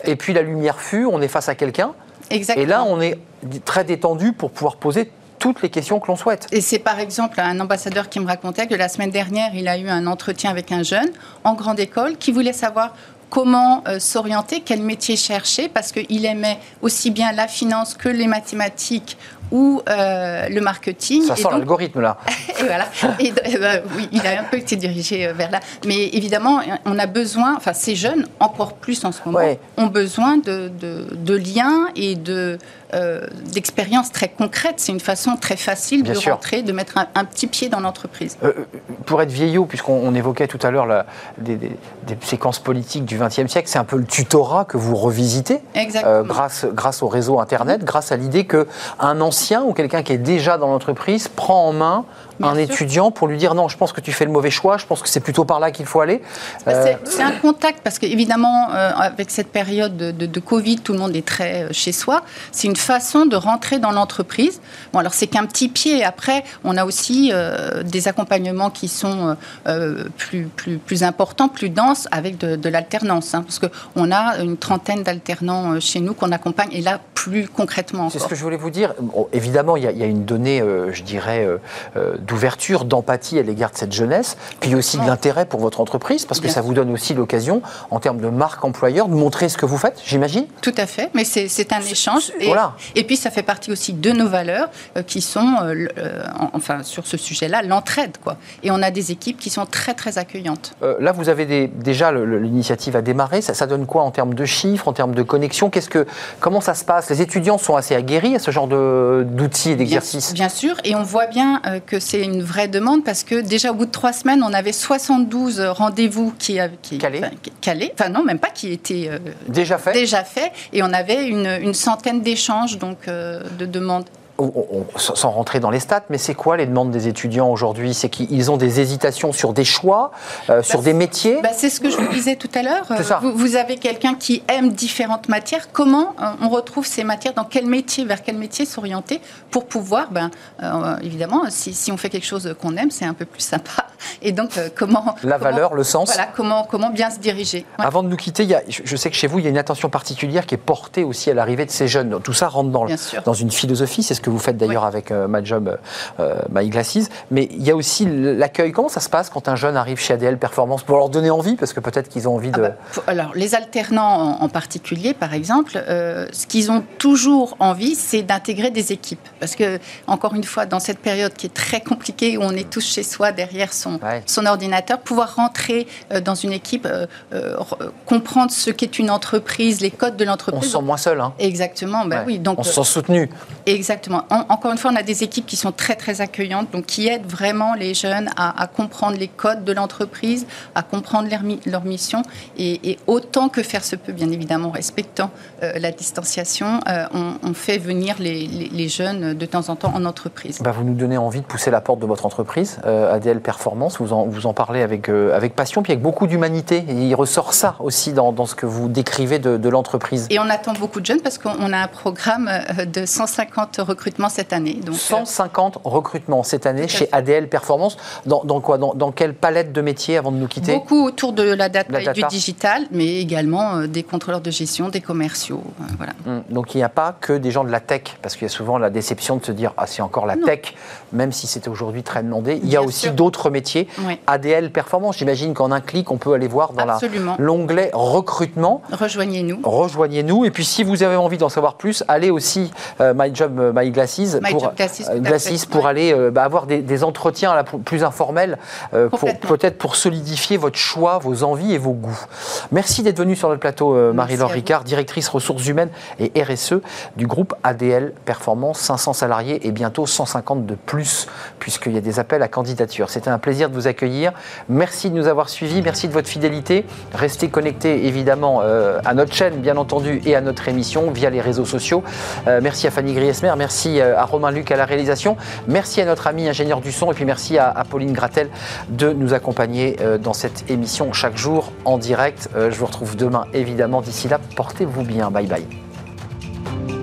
et puis la lumière fut, on est face à quelqu'un. Et là, on est très détendu pour pouvoir poser toutes les questions que l'on souhaite. Et c'est par exemple un ambassadeur qui me racontait que la semaine dernière, il a eu un entretien avec un jeune en grande école qui voulait savoir comment euh, s'orienter, quel métier chercher, parce qu'il aimait aussi bien la finance que les mathématiques ou euh, le marketing. Ça sent l'algorithme là. <laughs> et voilà. Et, bah, oui, il a un peu été dirigé euh, vers là. Mais évidemment, on a besoin, enfin ces jeunes, encore plus en ce moment, ont besoin de, de, liens et de euh, d'expériences très concrètes. C'est une façon très facile de rentrer, de mettre un, petit pied dans l'entreprise. pour être vieillot, puisqu'on évoquait tout à l'heure des, des, séquences politiques du XXe siècle, c'est un peu le tutorat que vous revisitez grâce, grâce au réseau Internet, grâce à l'idée qu'un ancien ou quelqu'un qui est déjà dans l'entreprise prend en main un étudiant pour lui dire non, je pense que tu fais le mauvais choix, je pense que c'est plutôt par là qu'il faut aller bah, euh, C'est un contact parce qu'évidemment, euh, avec cette période de, Covid, tout le monde est très euh, chez soi. C'est une façon de rentrer dans l'entreprise. Bon, alors c'est qu'un petit pied. Après, on a aussi des accompagnements qui sont plus, plus, plus importants, plus denses avec de, l'alternance. Hein, parce qu'on a une trentaine d'alternants chez nous qu'on accompagne et là, plus concrètement. C'est ce que je voulais vous dire. évidemment, il y, y, a une donnée, je dirais, d'ouverture, d'empathie à l'égard de cette jeunesse, puis aussi de l'intérêt pour votre entreprise, parce que ça vous donne aussi l'occasion, en termes de marque employeur, de montrer ce que vous faites, j'imagine Tout à fait, mais c'est un échange. Et, voilà. et puis ça fait partie aussi de nos valeurs euh, qui sont, euh, euh, enfin sur ce sujet-là, l'entraide. quoi. Et on a des équipes qui sont très très accueillantes. là, vous avez des, déjà l'initiative a démarré, ça, ça, donne quoi en termes de chiffres, en termes de connexion? Qu'est-ce que, Comment ça se passe Les étudiants sont assez aguerris à ce genre d'outils et d'exercices? bien, bien, sûr, et on voit bien que c'est une vraie demande parce que déjà au bout de trois semaines, on avait 72 rendez-vous qui, qui calés. Enfin, enfin non, même pas qui étaient euh, déjà faits. Déjà fait, et on avait une, une centaine d'échanges donc euh, de demandes sans rentrer dans les stats, mais c'est quoi les demandes des étudiants aujourd'hui? C'est qu'ils ont des hésitations sur des choix, euh, sur bah, des métiers? bah, C'est ce que je vous disais tout à l'heure. Vous, vous, avez quelqu'un qui aime différentes matières. Comment euh, on retrouve ces matières? Dans quel métier? Vers quel métier s'orienter pour pouvoir, ben, euh, évidemment, si, si, on fait quelque chose qu'on aime, c'est un peu plus sympa. <laughs> Et donc, comment... La valeur, le sens? Voilà, comment, comment bien se diriger? Avant de nous quitter, il y a, je sais que chez vous, il y a une attention particulière qui est portée aussi à l'arrivée de ces jeunes. Tout ça rentre dans, dans une philosophie, c'est ce que vous faites d'ailleurs avec euh, My Job, euh, My Glasses. Mais il y a aussi l'accueil. Comment ça se passe quand un jeune arrive chez ADL Performance Pour leur donner envie, parce que peut-être qu'ils ont envie ah de. Bah, alors, les alternants en, particulier, par exemple, euh, ce qu'ils ont toujours envie, c'est d'intégrer des équipes. Parce que, encore une fois, dans cette période qui est très compliquée, où on est tous chez soi derrière son, son ordinateur, pouvoir rentrer dans une équipe, comprendre ce qu'est une entreprise, les codes de l'entreprise. On se sent moins seul. Hein. Exactement. Bah oui, donc, on se sent soutenu. Exactement. Encore une fois, on a des équipes qui sont très très accueillantes, donc qui aident vraiment les jeunes à, comprendre les codes de l'entreprise, à comprendre leur, leur mission, et, autant que faire se peut, bien évidemment, respectant euh, la distanciation, euh, on, fait venir les, les, jeunes de temps en temps en entreprise. Bah, vous nous donnez envie de pousser la porte de votre entreprise, euh, ADL Performance, vous en, vous en parlez avec, avec passion, puis avec beaucoup d'humanité, et il ressort ça aussi dans, dans ce que vous décrivez de, de l'entreprise. Et on attend beaucoup de jeunes parce qu'on a un programme de 150 recrutements recrutements cette année. Donc, 150 recrutements cette année chez ADL Performance. Dans, quoi? Dans, quelle palette de métiers avant de nous quitter? Beaucoup autour de la data, et du digital, mais également des contrôleurs de gestion, des commerciaux. voilà. Hum, donc il n'y a pas que des gens de la tech, parce qu'il y a souvent la déception de se dire ah c'est encore la tech, même si c'est aujourd'hui très demandé. Il y a aussi d'autres métiers. ADL Performance, j'imagine qu'en un clic on peut aller voir dans l'onglet recrutement. Rejoignez-nous. Rejoignez-nous. Et puis si vous avez envie d'en savoir plus, allez aussi euh, My Job euh, Glasses pour, euh, pour aller bah, avoir des, entretiens plus informels, peut-être pour solidifier votre choix, vos envies et vos goûts. Merci d'être venu sur notre plateau, Marie-Laure Ricard, directrice ressources humaines et RSE du groupe ADL Performance, 500 salariés et bientôt 150 de plus, puisqu'il y a des appels à candidature. C'était un plaisir de vous accueillir. Merci de nous avoir suivis, merci de votre fidélité. Restez connectés évidemment à notre chaîne, bien entendu, et à notre émission via les réseaux sociaux. merci à Fanny Griesmer, merci à Romain Luc à la réalisation, merci à notre ami ingénieur du son, et puis merci à, Pauline Gratel de nous accompagner dans cette émission chaque jour en direct. je vous retrouve demain, évidemment. D'ici là, portez-vous bien. Bye bye.